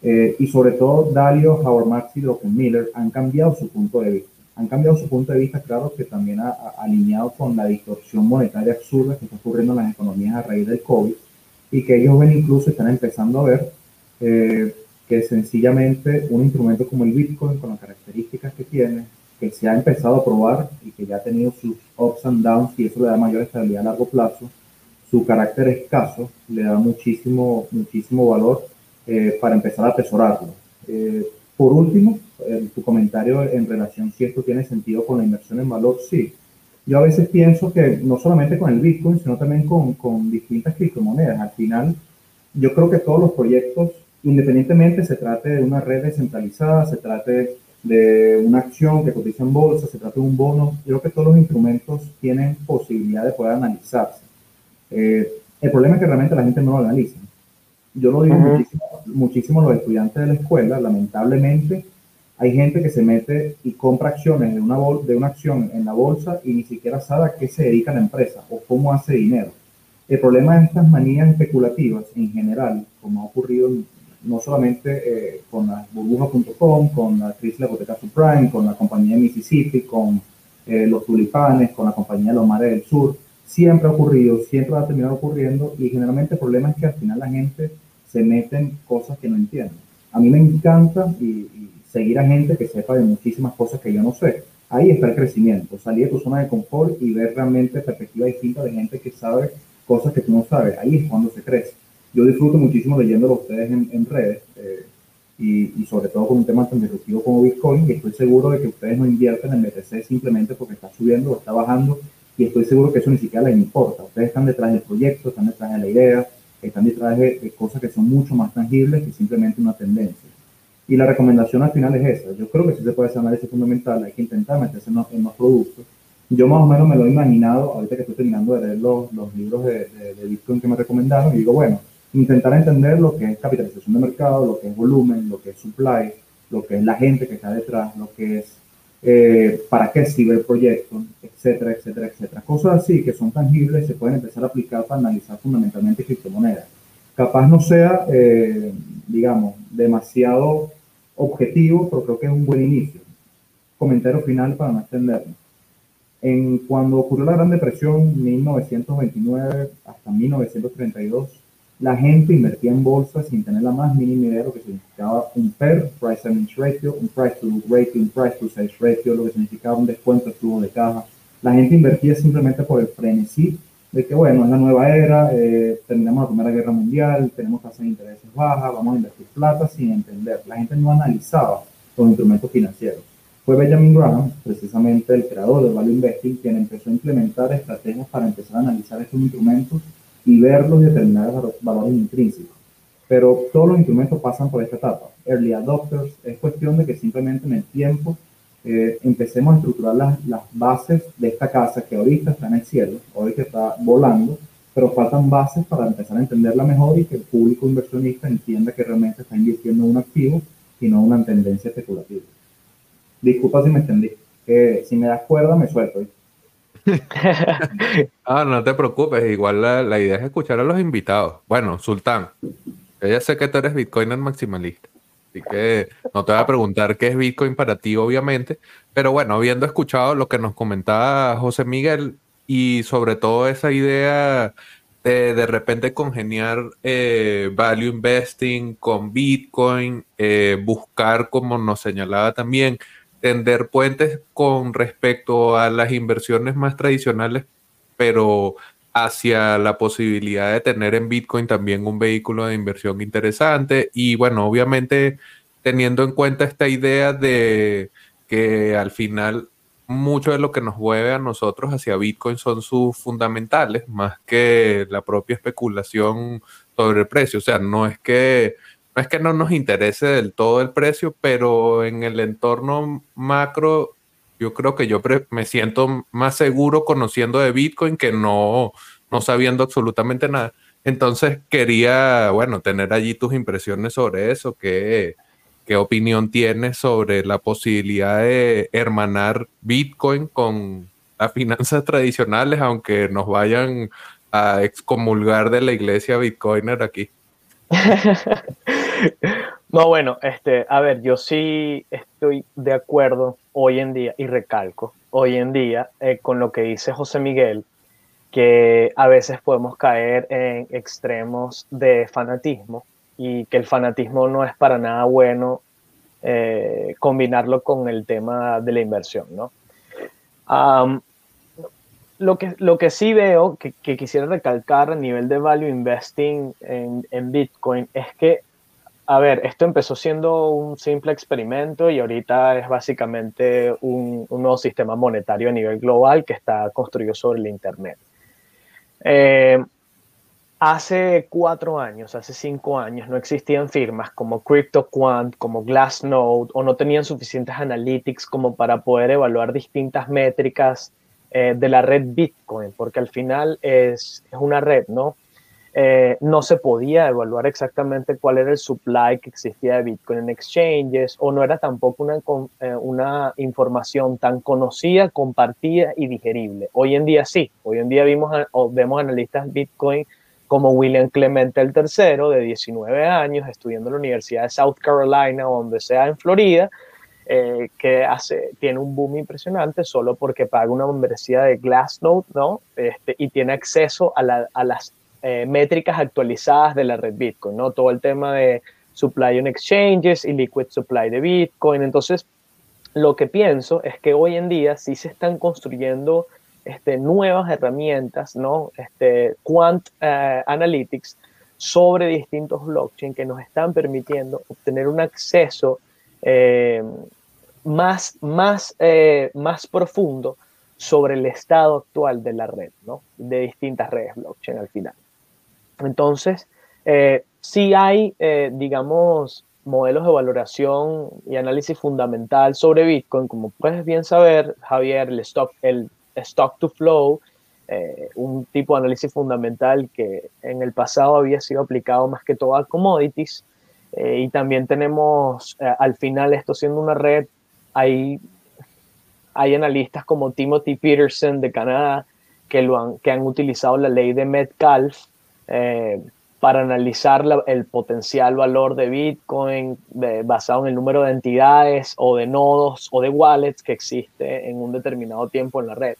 eh, y sobre todo Dalio, Howard Marks y Rockenmiller han cambiado su punto de vista. Han cambiado su punto de vista, claro, que también ha, alineado con la distorsión monetaria absurda que está ocurriendo en las economías a raíz del COVID y que ellos ven incluso, están empezando a ver eh, que sencillamente un instrumento como el Bitcoin, con las características que tiene, que se ha empezado a probar y que ya ha tenido sus ups and downs y eso le da mayor estabilidad a largo plazo, su carácter escaso le da muchísimo, muchísimo valor eh, para empezar a atesorarlo. Eh, por último, tu comentario en relación si esto tiene sentido con la inversión en valor, sí. Yo a veces pienso que no solamente con el Bitcoin, sino también con, con distintas criptomonedas. Al final, yo creo que todos los proyectos, independientemente se trate de una red descentralizada, se trate de una acción que cotiza en bolsa, se trata de un bono, yo creo que todos los instrumentos tienen posibilidad de poder analizarse. Eh, el problema es que realmente la gente no lo analiza. Yo lo digo muchísimo, muchísimo los estudiantes de la escuela, lamentablemente hay gente que se mete y compra acciones de una, de una acción en la bolsa y ni siquiera sabe a qué se dedica la empresa o cómo hace dinero. El problema de estas manías especulativas en general, como ha ocurrido no solamente eh, con la burbuja.com, con la crisis de la hipoteca subprime, con la compañía de Mississippi, con eh, los tulipanes, con la compañía de los mares del sur, siempre ha ocurrido, siempre va a terminar ocurriendo y generalmente el problema es que al final la gente se mete en cosas que no entiende. A mí me encanta y, seguir a gente que sepa de muchísimas cosas que yo no sé. Ahí está el crecimiento, salir de tu zona de confort y ver realmente perspectiva distinta de gente que sabe cosas que tú no sabes. Ahí es cuando se crece. Yo disfruto muchísimo leyéndolo a ustedes en, redes eh, y, y, sobre todo con un tema tan disruptivo como Bitcoin y estoy seguro de que ustedes no invierten en BTC simplemente porque está subiendo o está bajando y estoy seguro que eso ni siquiera les importa. Ustedes están detrás del proyecto, están detrás de la idea, están detrás de, cosas que son mucho más tangibles que simplemente una tendencia. Y la recomendación al final es esa. Yo creo que si se puede hacer análisis fundamental, hay que intentar meterse en los, en productos. Yo más o menos me lo he imaginado, ahorita que estoy terminando de leer los, los libros de, de, Bitcoin que me recomendaron, y digo, bueno, intentar entender lo que es capitalización de mercado, lo que es volumen, lo que es supply, lo que es la gente que está detrás, lo que es eh, para qué sirve el proyecto, etcétera, etcétera, etcétera. Cosas así que son tangibles se pueden empezar a aplicar para analizar fundamentalmente criptomonedas. Capaz no sea, eh, digamos, demasiado objetivo, pero creo que es un buen inicio. Comentario final para no extendernos. En, cuando ocurrió la Gran Depresión, 1929 hasta 1932, la gente invertía en bolsa sin tener la más mínima idea de lo que significaba un PER, Price Earnings Ratio, un Price to Book Ratio, un Price to Sales Ratio, lo que significaba un descuento de flujo de caja. La gente invertía simplemente por el frenesí de que, bueno, es la nueva era, eh, terminamos la Primera Guerra Mundial, tenemos tasas de intereses bajas, vamos a invertir plata sin entender. La gente no analizaba los instrumentos financieros. Fue Benjamin Graham, precisamente el creador del Value Investing, quien empezó a implementar estrategias para empezar a analizar estos instrumentos y determinar los valores intrínsecos. Pero todos los instrumentos pasan por esta etapa. Early adopters, es cuestión de que simplemente en el tiempo eh, empecemos a estructurar las, las, bases de esta casa que ahorita está en el cielo, que está volando, pero faltan bases para empezar a entenderla mejor y que el público inversionista entienda que realmente está invirtiendo en un activo y no una tendencia especulativa. Disculpa si me entendí. si me das cuerda, me suelto. ah, no te preocupes, igual la, la, idea es escuchar a los invitados. Bueno, Sultán, yo ya sé que tú eres Bitcoiner maximalista, así que no te voy a preguntar qué es Bitcoin para ti, obviamente, pero bueno, habiendo escuchado lo que nos comentaba José Miguel y sobre todo esa idea de de repente congeniar eh, value investing con Bitcoin, eh, buscar, como nos señalaba también, tender puentes con respecto a las inversiones más tradicionales, pero hacia la posibilidad de tener en Bitcoin también un vehículo de inversión interesante y bueno, obviamente teniendo en cuenta esta idea de que al final mucho de lo que nos mueve a nosotros hacia Bitcoin son sus fundamentales más que la propia especulación sobre el precio. O sea, no es que no es que no nos interese del todo el precio, pero en el entorno macro, yo creo que yo me siento más seguro conociendo de Bitcoin que no, no sabiendo absolutamente nada. Entonces quería, bueno, tener allí tus impresiones sobre eso, qué, qué opinión tienes sobre la posibilidad de hermanar Bitcoin con las finanzas tradicionales, aunque nos vayan a excomulgar de la iglesia Bitcoiner aquí. no, bueno, este, a ver, yo sí estoy de acuerdo hoy en día, y recalco, hoy en día, eh, con lo que dice José Miguel, que a veces podemos caer en extremos de fanatismo y que el fanatismo no es para nada bueno eh, combinarlo con el tema de la inversión, ¿no? Lo que, lo que sí veo, que, quisiera recalcar a nivel de value investing en, en, Bitcoin, es que, a ver, esto empezó siendo un simple experimento y ahorita es básicamente un, un nuevo sistema monetario a nivel global que está construido sobre el Internet. Eh, hace cuatro años, hace cinco años, no existían firmas como CryptoQuant, como Glassnode, o no tenían suficientes analytics como para poder evaluar distintas métricas eh, de la red Bitcoin, porque al final es, una red, ¿no? Eh, no se podía evaluar exactamente cuál era el supply que existía de Bitcoin en exchanges o no era tampoco una, eh, una información tan conocida, compartida y digerible. Hoy en día sí, hoy en día vimos, vemos analistas Bitcoin como William Clemente III, de 19 años, estudiando en la Universidad de South Carolina o donde sea en Florida, eh, que tiene un boom impresionante solo porque paga una membresía de Glassnode, ¿no? Este, y tiene acceso a, las eh, métricas actualizadas de la red Bitcoin, ¿no? Todo el tema de supply on exchanges y liquid supply de Bitcoin. Entonces, lo que pienso es que hoy en día sí se están construyendo este, nuevas herramientas, ¿no? Este, Quant eh, Analytics sobre distintos blockchain que nos están permitiendo obtener un acceso más, más, eh, más profundo sobre el estado actual de la red, ¿no? De distintas redes blockchain al final. Entonces, eh, sí hay, digamos, modelos de valoración y análisis fundamental sobre Bitcoin, como puedes bien saber, Javier, el stock, el stock to flow, eh, un tipo de análisis fundamental que en el pasado había sido aplicado más que todo a commodities. Eh, y también tenemos, eh, al final, esto siendo una red, hay, analistas como Timothy Peterson de Canadá que, lo han, que han utilizado la ley de Metcalf para analizar el potencial valor de Bitcoin basado en el número de entidades o de nodos o de wallets que existe en un determinado tiempo en la red.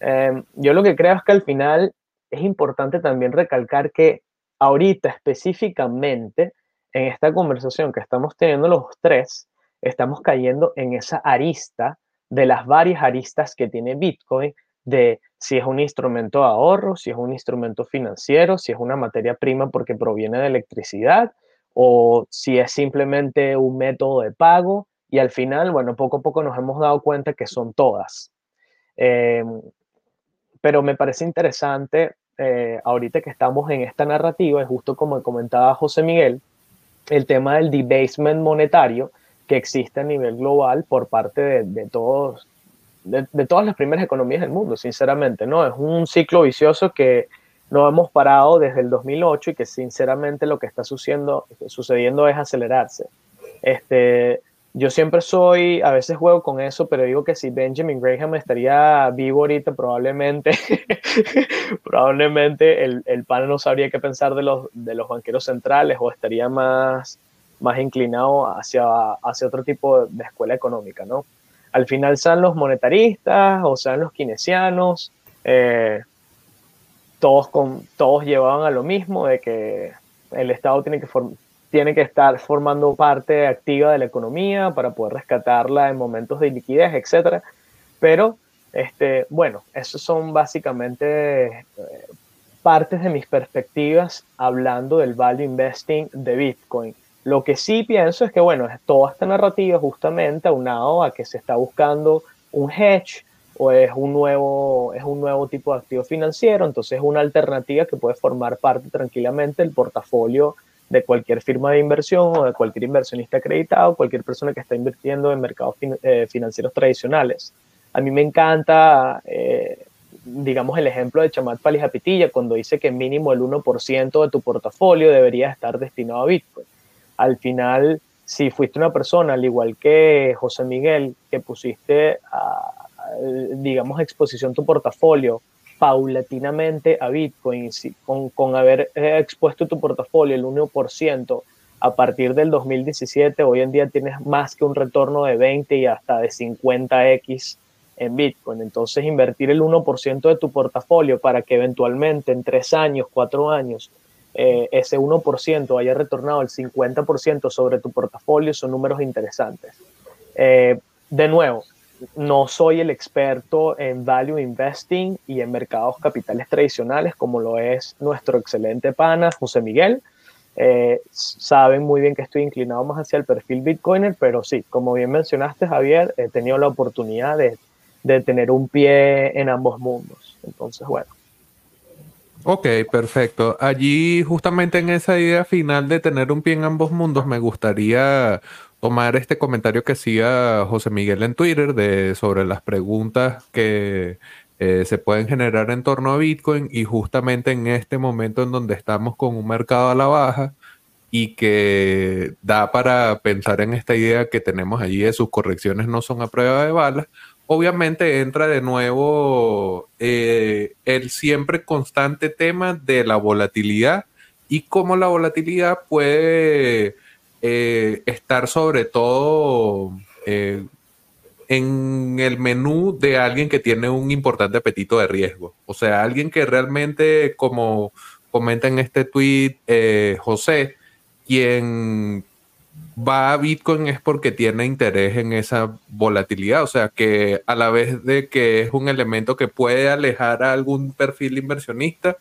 Em, yo lo que creo es que al final es importante también recalcar que ahorita específicamente en esta conversación que estamos teniendo los tres, estamos cayendo en esa arista de las varias aristas que tiene Bitcoin, de si es un instrumento de ahorro, si es un instrumento financiero, si es una materia prima porque proviene de electricidad o si es simplemente un método de pago. Y al final, bueno, poco a poco nos hemos dado cuenta que son todas. Em, pero me parece interesante eh, ahorita que estamos en esta narrativa, es justo como comentaba José Miguel, el tema del debasement monetario que existe a nivel global por parte de, todos, de, todas las primeras economías del mundo, sinceramente, ¿no? Es un ciclo vicioso que no hemos parado desde el 2008 y que sinceramente lo que está sucediendo, sucediendo es acelerarse. Este, yo siempre soy, a veces juego con eso, pero digo que si Benjamin Graham estaría vivo ahorita, probablemente, probablemente el, el PAN no sabría qué pensar de los, de los banqueros centrales o estaría más, más inclinado hacia, hacia otro tipo de escuela económica, ¿no? Al final sean los monetaristas o sean los keynesianos, eh, todos, con, todos llevaban a lo mismo, de que el Estado tiene que tiene que estar formando parte activa de la economía para poder rescatarla en momentos de liquidez, etc. Pero, este, bueno, esos son básicamente eh, partes de mis perspectivas hablando del value investing de Bitcoin. Lo que sí pienso es que, bueno, toda esta narrativa justamente aunado a que se está buscando un hedge o es un nuevo, es un nuevo tipo de activo financiero, entonces es una alternativa que puede formar parte tranquilamente del portafolio de cualquier firma de inversión o de cualquier inversionista acreditado, cualquier persona que está invirtiendo en mercados eh, financieros tradicionales. A mí me encanta, eh, digamos, el ejemplo de Chamat Palijapitilla cuando dice que mínimo el 1% de tu portafolio debería estar destinado a Bitcoin. Al final, si fuiste una persona, al igual que José Miguel, que pusiste, digamos, exposición tu portafolio paulatinamente a Bitcoin, con, con haber eh, expuesto tu portafolio el 1% a partir del 2017, hoy en día tienes más que un retorno de 20 y hasta de 50x en Bitcoin. Entonces, invertir el 1% de tu portafolio para que eventualmente en 3 años, 4 años, eh, ese 1% haya retornado el 50% sobre tu portafolio son números interesantes. Eh, de nuevo, no soy el experto en value investing y en mercados capitales tradicionales como lo es nuestro excelente pana José Miguel. Eh, saben muy bien que estoy inclinado más hacia el perfil Bitcoiner, pero sí, como bien mencionaste Javier, he tenido la oportunidad de, de tener un pie en ambos mundos. Entonces, bueno. Ok, perfecto. Allí, justamente en esa idea final de tener un pie en ambos mundos, me gustaría tomar este comentario que hacía José Miguel en Twitter de, sobre las preguntas que eh, se pueden generar en torno a Bitcoin y justamente en este momento en donde estamos con un mercado a la baja y que da para pensar en esta idea que tenemos allí de sus correcciones no son a prueba de balas, obviamente entra de nuevo eh, el siempre constante tema de la volatilidad y cómo la volatilidad puede eh, estar sobre todo eh, en el menú de alguien que tiene un importante apetito de riesgo. O sea, alguien que realmente, como comenta en este tweet José, quien va a Bitcoin es porque tiene interés en esa volatilidad, o sea que a la vez de que es un elemento que puede alejar a algún perfil inversionista,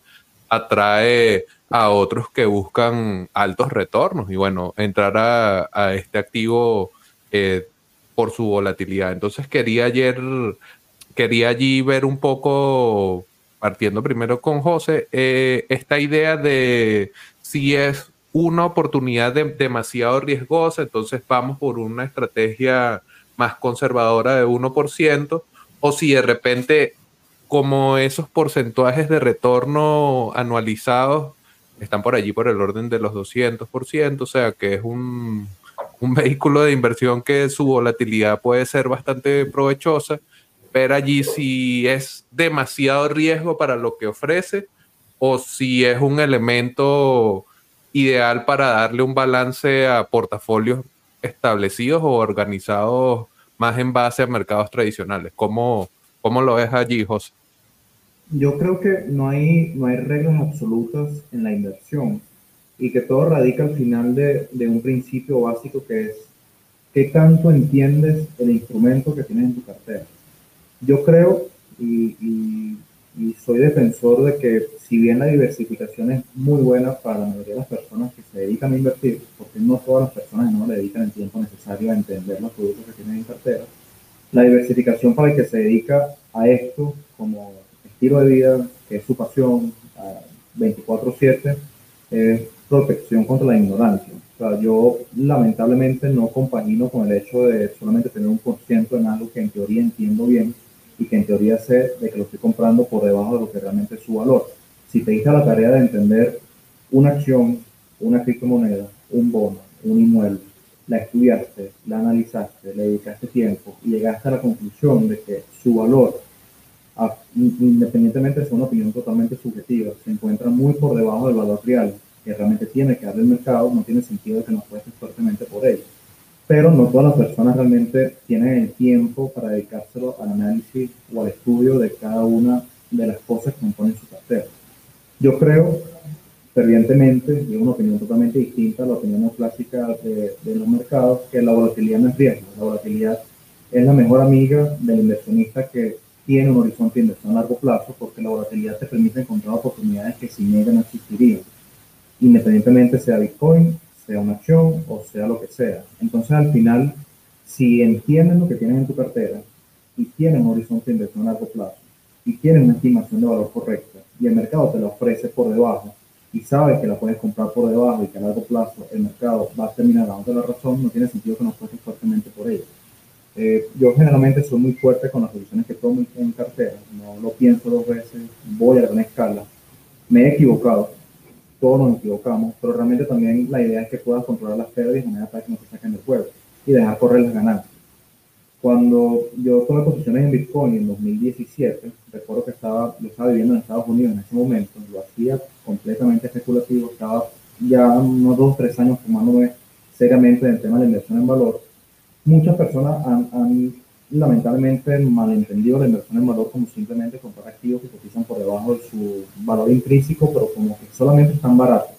atrae a otros que buscan altos retornos y bueno, entrar a, este activo eh, por su volatilidad. Entonces quería ayer, quería allí ver un poco, partiendo primero con José, eh, esta idea de si es una oportunidad demasiado riesgosa, entonces vamos por una estrategia más conservadora de 1%, o si de repente como esos porcentajes de retorno anualizados están por allí por el orden de los 200%, o sea que es un, un vehículo de inversión que su volatilidad puede ser bastante provechosa, pero allí si es demasiado riesgo para lo que ofrece o si es un elemento ideal para darle un balance a portafolios establecidos o organizados más en base a mercados tradicionales. ¿Cómo, cómo lo ves allí, José? Yo creo que no hay, no hay reglas absolutas en la inversión y que todo radica al final de, de un principio básico que es qué tanto entiendes el instrumento que tienes en tu cartera. Yo creo y, y y soy defensor de que si bien la diversificación es muy buena para la mayoría de las personas que se dedican a invertir, porque no todas las personas no le dedican el tiempo necesario a entender los productos que tienen en cartera, la diversificación para el que se dedica a esto como estilo de vida, que es su pasión, 24/7, es protección contra la ignorancia. O sea, yo lamentablemente no compagino con el hecho de solamente tener un por ciento en algo que en teoría entiendo bien, y que en teoría sé de que lo estoy comprando por debajo de lo que realmente es su valor. Si te diste la tarea de entender una acción, una criptomoneda, un bono, un inmueble, la estudiaste, la analizaste, le dedicaste tiempo y llegaste a la conclusión de que su valor, independientemente de una opinión totalmente subjetiva, se encuentra muy por debajo del valor real que realmente tiene que darle el mercado, no tiene sentido que nos cueste fuertemente por ello pero no todas las personas realmente tienen el tiempo para dedicárselo al análisis o al estudio de cada una de las cosas que componen su cartera. Yo creo fervientemente, y una opinión totalmente distinta a la opinión clásica de, de, los mercados, que la volatilidad no es riesgo. La volatilidad es la mejor amiga del inversionista que tiene un horizonte de inversión a largo plazo, porque la volatilidad te permite encontrar oportunidades que sin ella no existirían, independientemente sea Bitcoin, sea una acción o sea lo que sea. Entonces, al final, si entiendes lo que tienes en tu cartera y tienes un horizonte de inversión a largo plazo y tienes una estimación de valor correcta y el mercado te la ofrece por debajo y sabes que la puedes comprar por debajo y que a largo plazo el mercado va a terminar dando la razón, no tiene sentido que nos cuestes fuertemente por ello. Eh, yo generalmente soy muy fuerte con las soluciones que tomo en cartera, no lo pienso dos veces, voy a gran escala. Me he equivocado, todos nos equivocamos, pero realmente también la idea es que puedas controlar las pérdidas de manera para que no se saquen del juego y dejar correr las ganancias. Cuando yo tomé posiciones en Bitcoin en 2017, recuerdo que estaba, yo estaba viviendo en Estados Unidos en ese momento, lo hacía completamente especulativo, estaba ya unos dos, tres años tomándome seriamente en el tema de la inversión en valor. Muchas personas han, han lamentablemente malentendido la inversión en valor como simplemente comprar activos que cotizan por debajo de su valor intrínseco, pero como que solamente están baratos.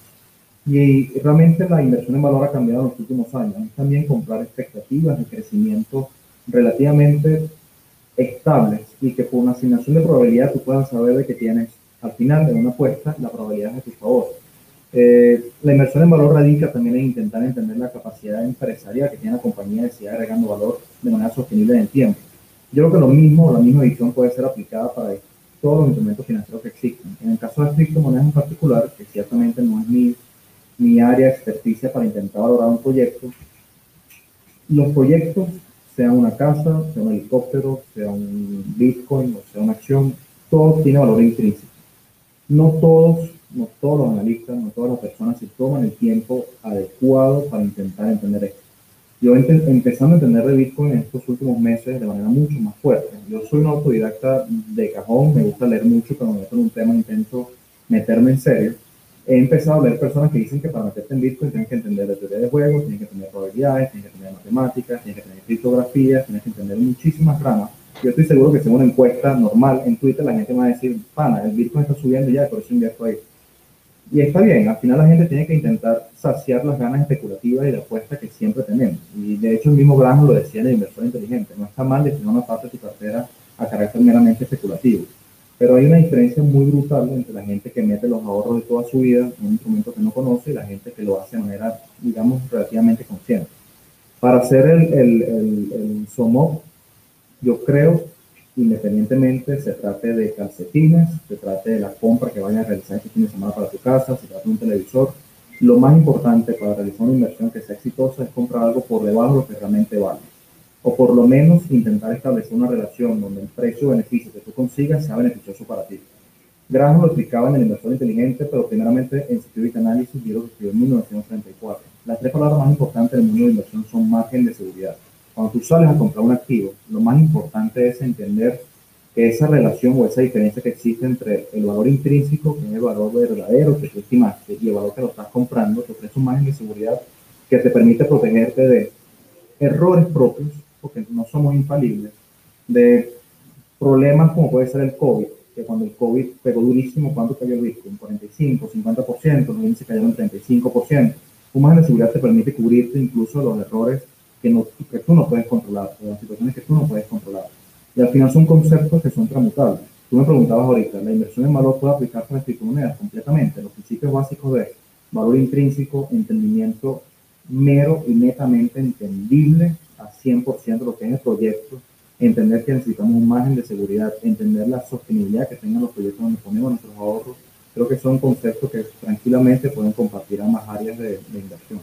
Y realmente la inversión en valor ha cambiado en los últimos años. Es también comprar expectativas de crecimiento relativamente estables y que por una asignación de probabilidad tú puedas saber de que tienes al final de una apuesta la probabilidad es a tu favor. Eh, la inversión en valor radica también en intentar entender la capacidad empresarial que tiene la compañía de seguir agregando valor de manera sostenible en el tiempo. Yo creo que lo mismo, la misma visión puede ser aplicada para todos los instrumentos financieros que existen. En el caso de criptomonedas en particular, que ciertamente no es mi, mi área de experticia para intentar valorar un proyecto, los proyectos, sea una casa, sea un helicóptero, sea un Bitcoin o sea una acción, todo tiene valor intrínseco. No todos no todos los analistas, no todas las personas se toman el tiempo adecuado para intentar entender esto. Yo empezando a entender de Bitcoin en estos últimos meses de manera mucho más fuerte. Yo soy un autodidacta de cajón, me gusta leer mucho, cuando me meto en un tema intento meterme en serio. He empezado a leer personas que dicen que para meterte en Bitcoin tienes que entender la teoría de juegos, tienes que entender probabilidades, tienes que entender matemáticas, tienes que entender criptografía, tienes que entender muchísimas ramas. Yo estoy seguro que según una encuesta normal en Twitter la gente va a decir, pana, el Bitcoin está subiendo ya, por eso invierto ahí Y está bien, al final la gente tiene que intentar saciar las ganas especulativas y de apuesta que siempre tenemos. Y de hecho el mismo Graham lo decía en el inversor inteligente, no está mal destinar una parte de tu cartera a carácter meramente especulativo. Pero hay una diferencia muy brutal entre la gente que mete los ahorros de toda su vida en un instrumento que no conoce y la gente que lo hace de manera, digamos, relativamente consciente. Para hacer el, el, el, el yo creo independientemente se trate de calcetines, se trate de la compra que vayas a realizar este fin de semana para tu casa, se trate de un televisor. Lo más importante para realizar una inversión que sea exitosa es comprar algo por debajo de lo que realmente vale. O por lo menos intentar establecer una relación donde el precio-beneficio que tú consigas sea beneficioso para ti. Graham lo explicaba en el inversor inteligente, pero primeramente en Security Analysis, y lo escribió en 1934. Las tres palabras más importantes del mundo de inversión son margen de seguridad cuando tú sales a comprar un activo, lo más importante es entender que esa relación o esa diferencia que existe entre el valor intrínseco, que es el valor verdadero que tú estimaste, y el valor que lo estás comprando, te ofrece un margen de seguridad que te permite protegerte de errores propios, porque no somos infalibles, de problemas como puede ser el COVID, que cuando el COVID pegó durísimo, ¿cuánto cayó el Bitcoin? 45, 50%, los índices cayeron 35%. Un margen de seguridad te permite cubrirte incluso los errores que, no, tú no puedes controlar, o las situaciones que tú no puedes controlar. Y al final son conceptos que son tramutables. Tú me preguntabas ahorita, ¿la inversión en valor puede aplicarse a las criptomonedas? Completamente. Los principios básicos de valor intrínseco, entendimiento mero y netamente entendible a 100% de lo que es el proyecto, entender que necesitamos un margen de seguridad, entender la sostenibilidad que tengan los proyectos donde ponemos nuestros ahorros, creo que son conceptos que tranquilamente pueden compartir a más áreas de inversión.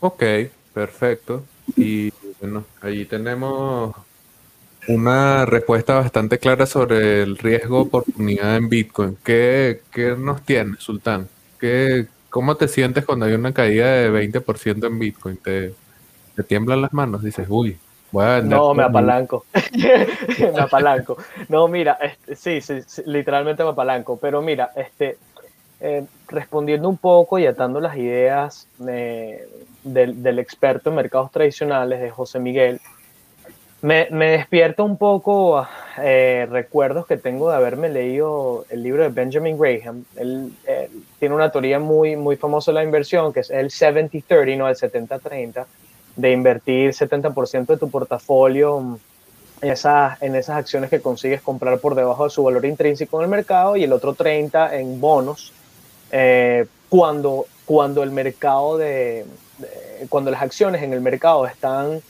Ok, perfecto. Y bueno, allí tenemos una respuesta bastante clara sobre el riesgo oportunidad en Bitcoin. ¿Qué, qué nos tiene, Sultán? ¿Qué, ¿Cómo te sientes cuando hay una caída de 20% en Bitcoin? ¿Te, ¿Te, tiemblan las manos? Dices, uy, voy a vender. No, me apalanco. me apalanco. No, mira, este, sí, sí, sí, literalmente me apalanco. Pero mira, este, eh, respondiendo un poco y atando las ideas eh, del, experto en mercados tradicionales de José Miguel, me, me despierta un poco eh, recuerdos que tengo de haberme leído el libro de Benjamin Graham. Él, él, tiene una teoría muy, muy famosa de la inversión, que es el 70-30, no el 70-30, de invertir 70% de tu portafolio en esas, en esas acciones que consigues comprar por debajo de su valor intrínseco en el mercado y el otro 30 en bonos eh, cuando, cuando el mercado de, cuando las acciones en el mercado están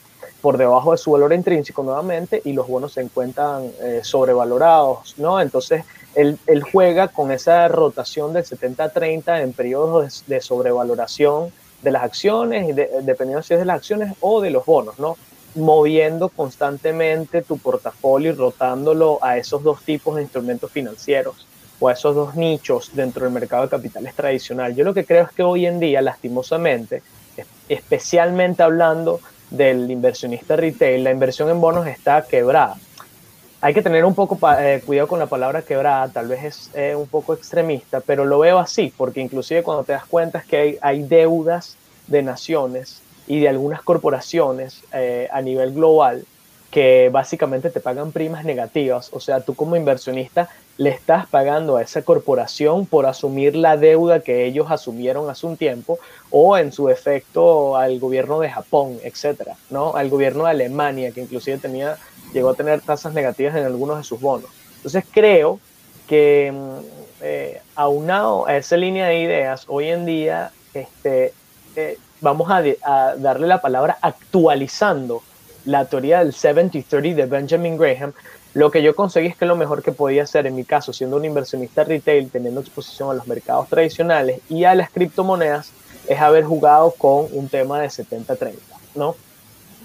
por debajo de su valor intrínseco nuevamente y los bonos se encuentran eh, sobrevalorados, ¿no? Entonces, él, juega con esa rotación del 70-30 en periodos de, de, sobrevaloración de las acciones, de, dependiendo si es de las acciones o de los bonos, ¿no? Moviendo constantemente tu portafolio y rotándolo a esos dos tipos de instrumentos financieros o a esos dos nichos dentro del mercado de capitales tradicional. Yo lo que creo es que hoy en día, lastimosamente, especialmente hablando del inversionista retail, la inversión en bonos está quebrada. Hay que tener un poco eh, cuidado con la palabra quebrada, tal vez es eh, un poco extremista, pero lo veo así, porque inclusive cuando te das cuenta es que hay, deudas de naciones y de algunas corporaciones eh, a nivel global que básicamente te pagan primas negativas. O sea, tú como inversionista le estás pagando a esa corporación por asumir la deuda que ellos asumieron hace un tiempo o en su efecto al gobierno de Japón, etcétera, ¿no? Al gobierno de Alemania, que inclusive tenía, llegó a tener tasas negativas en algunos de sus bonos. Entonces creo que eh, aunado a esa línea de ideas, hoy en día este, eh, vamos a, a darle la palabra actualizando la teoría del 70-30 de Benjamin Graham, lo que yo conseguí es que lo mejor que podía hacer en mi caso, siendo un inversionista retail, teniendo exposición a los mercados tradicionales y a las criptomonedas, es haber jugado con un tema de 70-30, ¿no?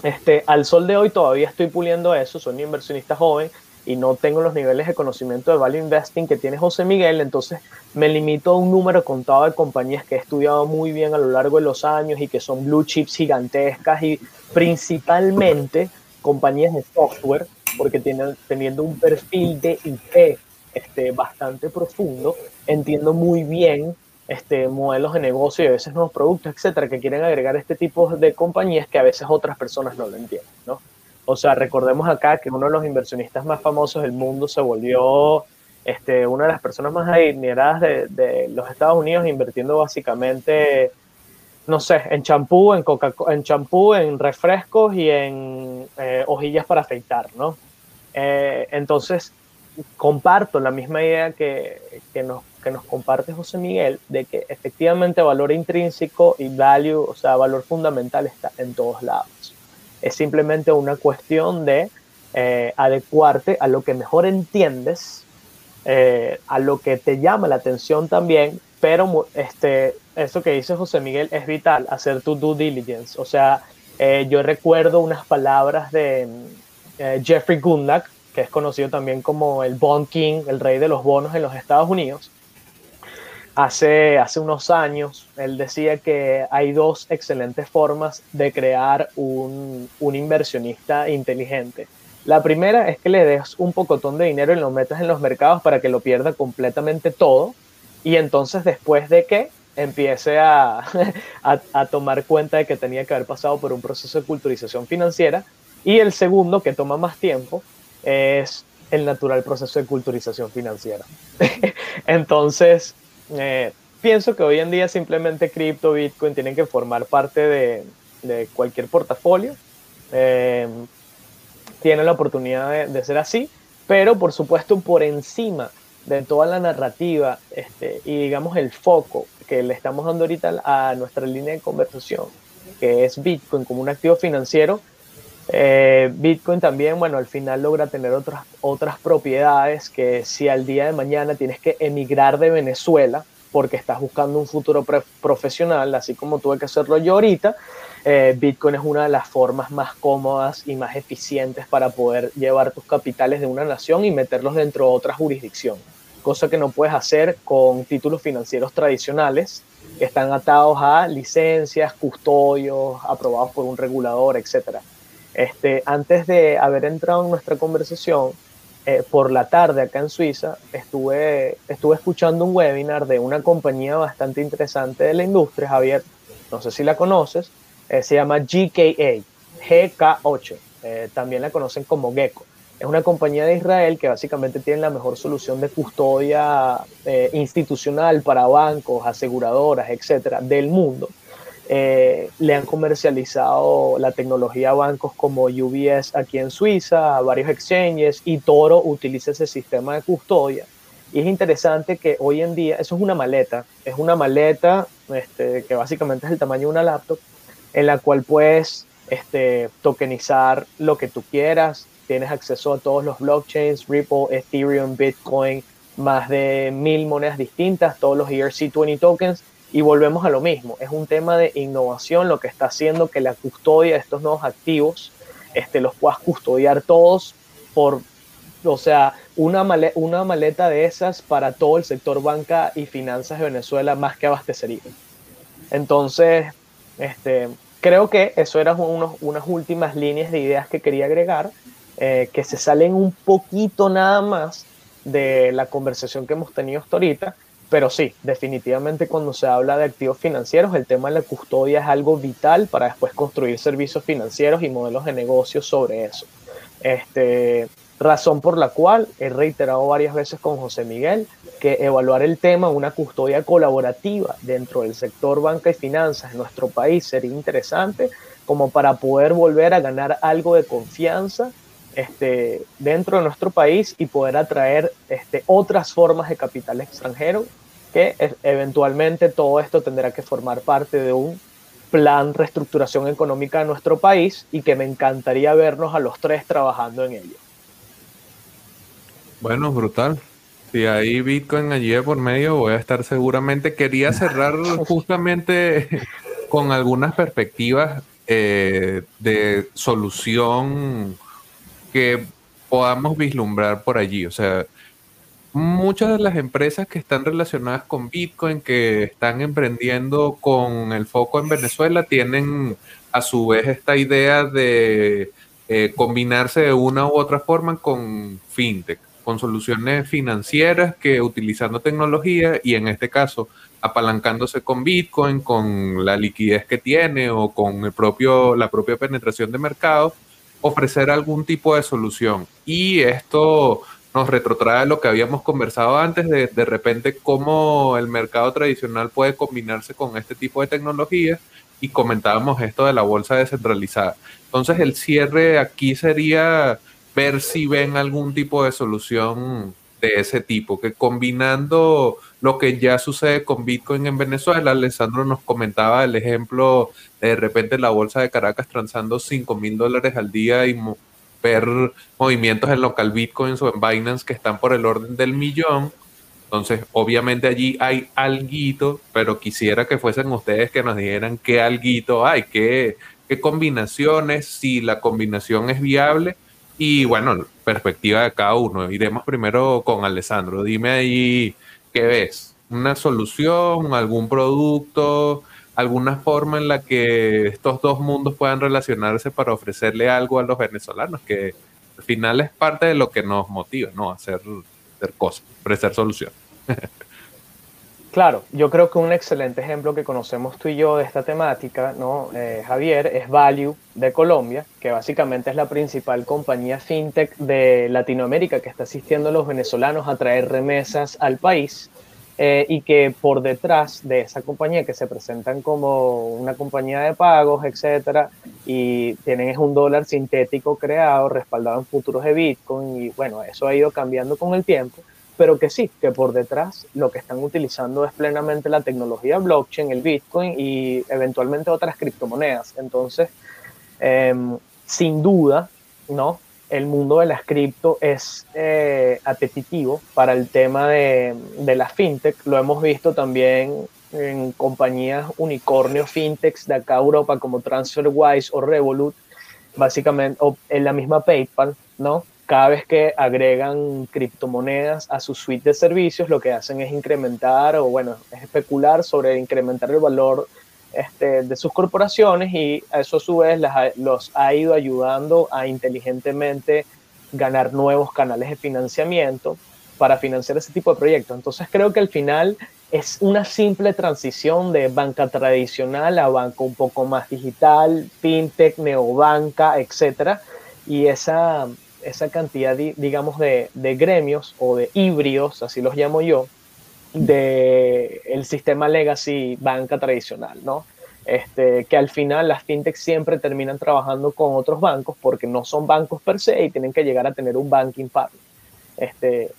Este, al sol de hoy todavía estoy puliendo eso, soy un inversionista joven y no tengo los niveles de conocimiento de value investing que tiene José Miguel, entonces me limito a un número contado de compañías que he estudiado muy bien a lo largo de los años y que son blue chips gigantescas y principalmente compañías de software, porque tienen, teniendo un perfil de IP este, bastante profundo, entiendo muy bien este, modelos de negocio y a veces nuevos productos, etcétera, que quieren agregar este tipo de compañías que a veces otras personas no lo entienden, ¿no? O sea, recordemos acá que uno de los inversionistas más famosos del mundo se volvió este, una de las personas más adineradas de, de los Estados Unidos, invirtiendo básicamente, no sé, en champú, en coca en champú, en refrescos y en eh, hojillas para afeitar, ¿no? Eh, entonces, comparto la misma idea que, que, nos, que nos comparte José Miguel, de que efectivamente valor intrínseco y value, o sea, valor fundamental está en todos lados. Es simplemente una cuestión de eh, adecuarte a lo que mejor entiendes a lo que te llama la atención también, pero este, eso que dice José Miguel es vital, hacer tu due diligence. O sea, eh, yo recuerdo unas palabras de eh, Jeffrey Gundlach, que es conocido también como el Bond King, el rey de los bonos en los Estados Unidos. Hace, hace unos años, él decía que hay dos excelentes formas de crear un, un inversionista inteligente. La primera es que le des un pocotón de dinero y lo metas en los mercados para que lo pierda completamente todo. Y entonces después de que empiece a, a, tomar cuenta de que tenía que haber pasado por un proceso de culturización financiera. Y el segundo, que toma más tiempo, es el natural proceso de culturización financiera. entonces, eh, pienso que hoy en día simplemente cripto, Bitcoin tienen que formar parte de, de cualquier portafolio. Eh, tiene la oportunidad de, ser así, pero por supuesto por encima de toda la narrativa este, y digamos el foco que le estamos dando ahorita a nuestra línea de conversación, que es Bitcoin como un activo financiero, eh, Bitcoin también, bueno, al final logra tener otras, otras propiedades que si al día de mañana tienes que emigrar de Venezuela porque estás buscando un futuro profesional, así como tuve que hacerlo yo ahorita, eh, Bitcoin es una de las formas más cómodas y más eficientes para poder llevar tus capitales de una nación y meterlos dentro de otra jurisdicción, cosa que no puedes hacer con títulos financieros tradicionales que están atados a licencias, custodios, aprobados por un regulador, etc. Este, antes de haber entrado en nuestra conversación, eh, por la tarde acá en Suiza, estuve, estuve escuchando un webinar de una compañía bastante interesante de la industria, Javier, no sé si la conoces, eh, se llama GKA, GK8, eh, también la conocen como Gecko. Es una compañía de Israel que básicamente tiene la mejor solución de custodia eh, institucional para bancos, aseguradoras, etcétera, del mundo. le han comercializado la tecnología a bancos como UBS aquí en Suiza, a varios exchanges, y Toro utiliza ese sistema de custodia. Y es interesante que hoy en día, eso es una maleta, es una maleta este, que básicamente es el tamaño de una laptop, en la cual puedes este, tokenizar lo que tú quieras. Tienes acceso a todos los blockchains, Ripple, Ethereum, Bitcoin, más de mil monedas distintas, todos los ERC20 tokens. Y volvemos a lo mismo, es un tema de innovación lo que está haciendo que la custodia de estos nuevos activos este, los puedas custodiar todos por, o sea, una, maleta de esas para todo el sector banca y finanzas de Venezuela más que abastecería. Entonces, este, creo que eso eran unas últimas líneas de ideas que quería agregar, eh, que se salen un poquito nada más de la conversación que hemos tenido hasta ahorita, pero sí, definitivamente cuando se habla de activos financieros, el tema de la custodia es algo vital para después construir servicios financieros y modelos de negocio sobre eso. Este, razón por la cual he reiterado varias veces con José Miguel que evaluar el tema una custodia colaborativa dentro del sector banca y finanzas en nuestro país sería interesante como para poder volver a ganar algo de confianza este, dentro de nuestro país y poder atraer este, otras formas de capital extranjero que eventualmente todo esto tendrá que formar parte de un plan reestructuración económica de nuestro país y que me encantaría vernos a los tres trabajando en ello. Bueno, brutal. Si hay Bitcoin allí de por medio, voy a estar seguramente. Quería cerrar justamente con algunas perspectivas eh, de solución que podamos vislumbrar por allí. O sea, muchas de las empresas que están relacionadas con Bitcoin, que están emprendiendo con el foco en Venezuela, tienen a su vez esta idea de eh, combinarse de una u otra forma con fintech con soluciones financieras que utilizando tecnología y en este caso apalancándose con Bitcoin, con la liquidez que tiene o con el propio, la propia penetración de mercado, ofrecer algún tipo de solución. Y esto nos retrotrae lo que habíamos conversado antes de de repente cómo el mercado tradicional puede combinarse con este tipo de tecnología y comentábamos esto de la bolsa descentralizada. Entonces el cierre aquí sería ver si ven algún tipo de solución de ese tipo, que combinando lo que ya sucede con Bitcoin en Venezuela, Alessandro nos comentaba el ejemplo de, repente la bolsa de Caracas transando 5 mil dólares al día y ver movimientos en local Bitcoins o en Binance que están por el orden del millón. Entonces, obviamente allí hay alguito, pero quisiera que fuesen ustedes que nos dijeran qué alguito hay, qué, qué combinaciones, si la combinación es viable y bueno, perspectiva de cada uno. Iremos primero con Alessandro. Dime ahí qué ves. ¿Una solución, algún producto, alguna forma en la que estos dos mundos puedan relacionarse para ofrecerle algo a los venezolanos? Que al final es parte de lo que nos motiva, ¿no? Hacer, hacer cosas, ofrecer soluciones. Claro, yo creo que un excelente ejemplo que conocemos tú y yo de esta temática, ¿no? Eh, Javier, es Value de Colombia, que básicamente es la principal compañía fintech de Latinoamérica que está asistiendo a los venezolanos a traer remesas al país eh, y que por detrás de esa compañía que se presentan como una compañía de pagos, etcétera, y tienen es un dólar sintético creado, respaldado en futuros de Bitcoin y bueno, eso ha ido cambiando con el tiempo pero que sí, que por detrás lo que están utilizando es plenamente la tecnología blockchain, el Bitcoin y eventualmente otras criptomonedas. Entonces, em, sin duda, ¿no? El mundo de las cripto es eh, apetitivo para el tema de, de la fintech. Lo hemos visto también en compañías unicornio fintechs de acá Europa como TransferWise o Revolut, básicamente, o en la misma PayPal, ¿no? Cada vez que agregan criptomonedas a su suite de servicios, lo que hacen es incrementar o, bueno, es especular sobre incrementar el valor este, de sus corporaciones y eso a su vez los ha ido ayudando a inteligentemente ganar nuevos canales de financiamiento para financiar ese tipo de proyectos. Entonces creo que al final es una simple transición de banca tradicional a banco un poco más digital, fintech, neobanca, etcétera, y esa esa cantidad, digamos, de, gremios o de híbridos, así los llamo yo, del el sistema legacy banca tradicional, ¿no? Este, que al final las fintechs siempre terminan trabajando con otros bancos porque no son bancos per se y tienen que llegar a tener un banking partner. Este,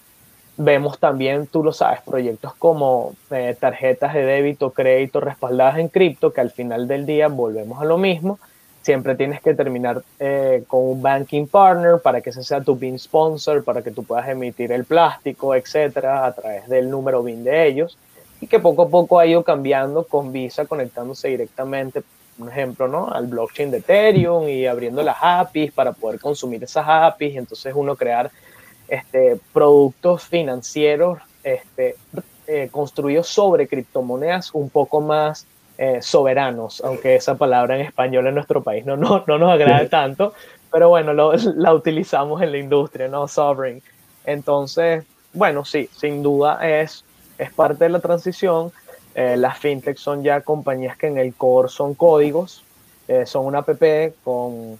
vemos también, tú lo sabes, proyectos como eh, tarjetas de débito, crédito respaldadas en cripto, que al final del día volvemos a lo mismo, siempre tienes que terminar eh, con un banking partner para que ese sea tu BIN sponsor, para que tú puedas emitir el plástico, etcétera, a través del número BIN de ellos. Y que poco a poco ha ido cambiando con Visa conectándose directamente, por ejemplo, ¿no? al blockchain de Ethereum y abriendo las APIs para poder consumir esas APIs. Y entonces uno crear este, productos financieros este, eh, construidos sobre criptomonedas un poco más eh, soberanos, aunque esa palabra en español en nuestro país no, no, no nos agrada tanto, pero bueno, lo, la utilizamos en la industria, ¿no? Sovereign. Entonces, bueno, sí, sin duda es, es parte de la transición. Eh, las fintechs son ya compañías que en el core son códigos, eh, son una app con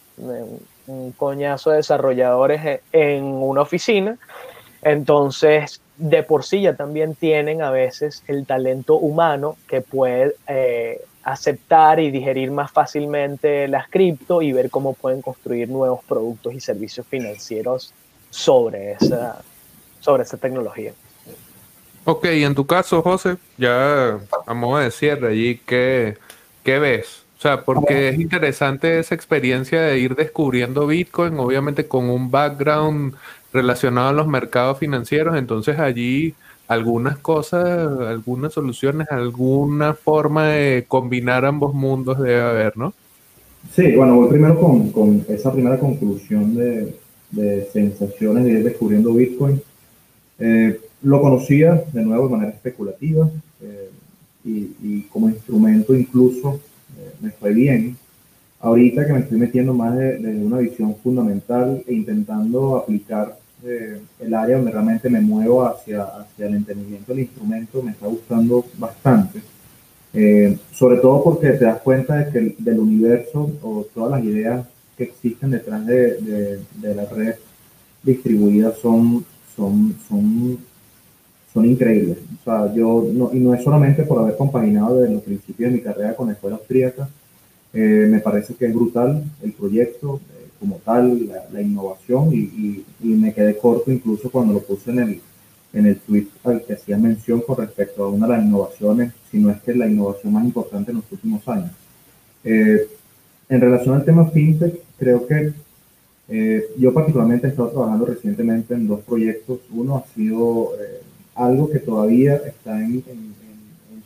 un coñazo de desarrolladores en una oficina. Entonces, de por sí ya también tienen a veces el talento humano que puede eh, aceptar y digerir más fácilmente las cripto y ver cómo pueden construir nuevos productos y servicios financieros sobre esa, sobre esa tecnología. Ok, y en tu caso, José, ya a modo de cierre allí, ¿qué, qué ves? O sea, porque es interesante esa experiencia de ir descubriendo Bitcoin, obviamente con un background relacionado a los mercados financieros, entonces allí algunas cosas, algunas soluciones, alguna forma de combinar ambos mundos debe haber, ¿no? Sí, bueno, voy primero con, con esa primera conclusión de, de, sensaciones de ir descubriendo Bitcoin. Eh, lo conocía de nuevo de manera especulativa eh, y, como instrumento incluso eh, me fue bien ahorita que me estoy metiendo más de, una visión fundamental e intentando aplicar eh, el área donde realmente me muevo hacia, hacia el entendimiento del instrumento, me está gustando bastante. Eh, sobre todo porque te das cuenta de que del universo o todas las ideas que existen detrás de, de, la red distribuida son, son, son, son increíbles. O sea, yo, no, y no es solamente por haber compaginado desde los principios de mi carrera con la escuela austríaca, eh, me parece que es brutal el proyecto eh, como tal, la, innovación, y, y, me quedé corto incluso cuando lo puse en el, en el tweet al que hacía mención con respecto a una de las innovaciones, si no es que es la innovación más importante en los últimos años. Eh, en relación al tema fintech, creo que eh, yo particularmente he estado trabajando recientemente en dos proyectos. Uno ha sido eh, algo que todavía está en, en,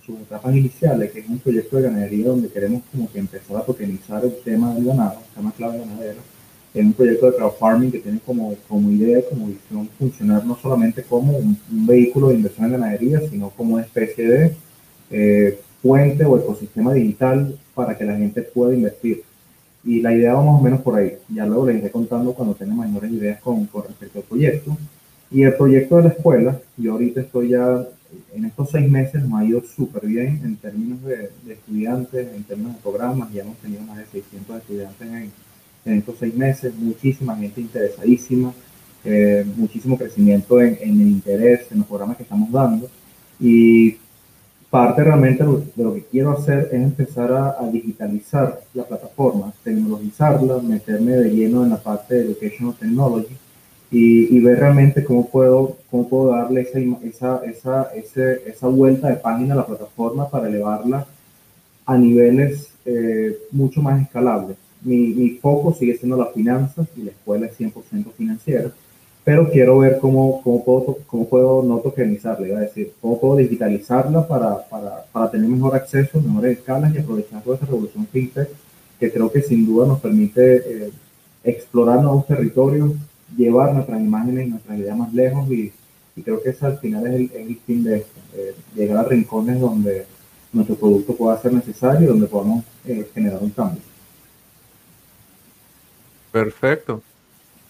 sus etapas iniciales, que es un proyecto de ganadería donde queremos como que empezar a tokenizar el tema del ganado, el tema clave ganadero. Es un proyecto de crowdfarming que tiene como, como idea, como visión, funcionar no solamente como un, vehículo de inversión en ganadería, sino como una especie de eh, puente o ecosistema digital para que la gente pueda invertir. Y la idea va más o menos por ahí. Ya luego les iré contando cuando tenga mayores ideas con, con respecto al proyecto. Y el proyecto de la escuela, yo ahorita estoy ya, en estos seis meses nos ha ido súper bien en términos de, estudiantes, en términos de programas, ya hemos tenido más de 600 estudiantes en, en estos seis meses, muchísima gente interesadísima, eh, muchísimo crecimiento en, en, el interés en los programas que estamos dando. Y parte realmente de lo que quiero hacer es empezar a, digitalizar la plataforma, tecnologizarla, meterme de lleno en la parte de Educational Technology y, ver realmente cómo puedo, cómo puedo darle esa, esa, esa, ese, esa vuelta de página a la plataforma para elevarla a niveles eh, mucho más escalables. Mi, foco sigue siendo las finanzas y la escuela es 100% financiera pero quiero ver cómo, cómo, puedo, cómo puedo no tokenizarla, iba decir, cómo puedo digitalizarla para, para, para, tener mejor acceso, mejores escalas y aprovechar toda esa revolución fintech que creo que sin duda nos permite eh, explorar nuevos territorios, llevar nuestras imágenes y nuestras ideas más lejos y, y creo que ese al final es el, el fin de esto, eh, llegar a rincones donde nuestro producto pueda ser necesario y donde podamos eh, generar un cambio. Perfecto.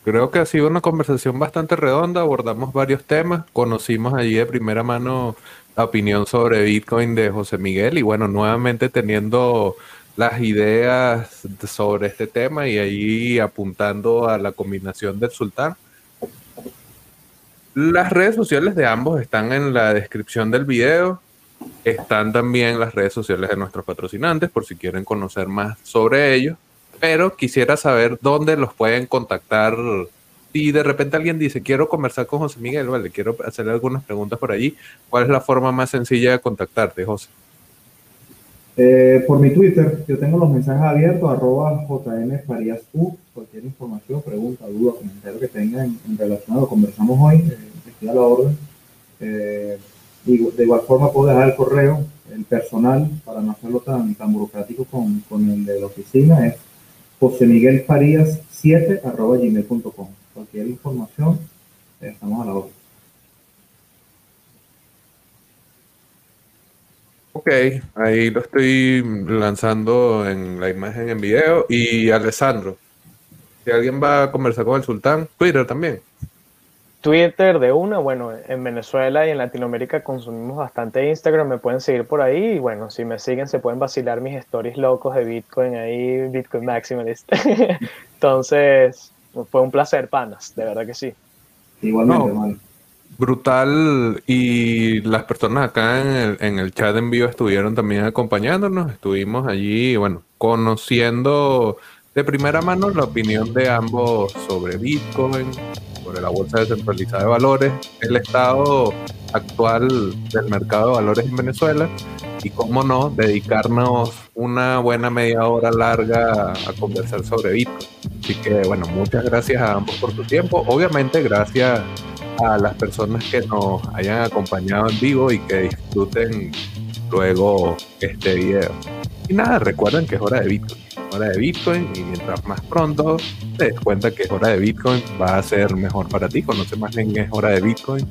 Creo que ha sido una conversación bastante redonda, abordamos varios temas, conocimos allí de primera mano la opinión sobre Bitcoin de José Miguel y bueno, nuevamente teniendo las ideas sobre este tema y ahí apuntando a la combinación del sultán. Las redes sociales de ambos están en la descripción del video. Están también las redes sociales de nuestros patrocinantes por si quieren conocer más sobre ellos pero quisiera saber dónde los pueden contactar. Si de repente alguien dice, quiero conversar con José Miguel, vale, quiero hacerle algunas preguntas por allí, ¿cuál es la forma más sencilla de contactarte, José? Eh, por mi Twitter, yo tengo los mensajes abiertos, arroba jmfariasu, cualquier información, pregunta, duda, comentario que tengan en, relación a lo que conversamos hoy, eh, a la orden. Eh, de igual forma puedo dejar el correo, el personal, para no hacerlo tan, tan burocrático con, con el de la oficina, es José Miguel Farías 7 arroba gmail.com. Cualquier información, estamos a la orden. Ok, ahí lo estoy lanzando en la imagen en video. Y Alessandro, si alguien va a conversar con el sultán, Twitter también. Twitter de una, bueno, en Venezuela y en Latinoamérica consumimos bastante Instagram, me pueden seguir por ahí y bueno, si me siguen se pueden vacilar mis stories locos de Bitcoin ahí, Bitcoin Maximalist. Entonces, fue un placer, panas, de verdad que sí. Igualmente, Brutal y las personas acá en el, en el chat en vivo estuvieron también acompañándonos, estuvimos allí, bueno, conociendo de primera mano la opinión de ambos sobre Bitcoin, sobre la bolsa descentralizada de valores, el estado actual del mercado de valores en Venezuela y, cómo no, dedicarnos una buena media hora larga a conversar sobre Bitcoin. Así que, bueno, muchas gracias a ambos por su tiempo. Obviamente, gracias a las personas que nos hayan acompañado en vivo y que disfruten luego este video. Y nada, recuerden que es hora de Bitcoin hora de Bitcoin y mientras más pronto te des cuenta que hora de Bitcoin va a ser mejor para ti. Conoce más en es hora de Bitcoin.org.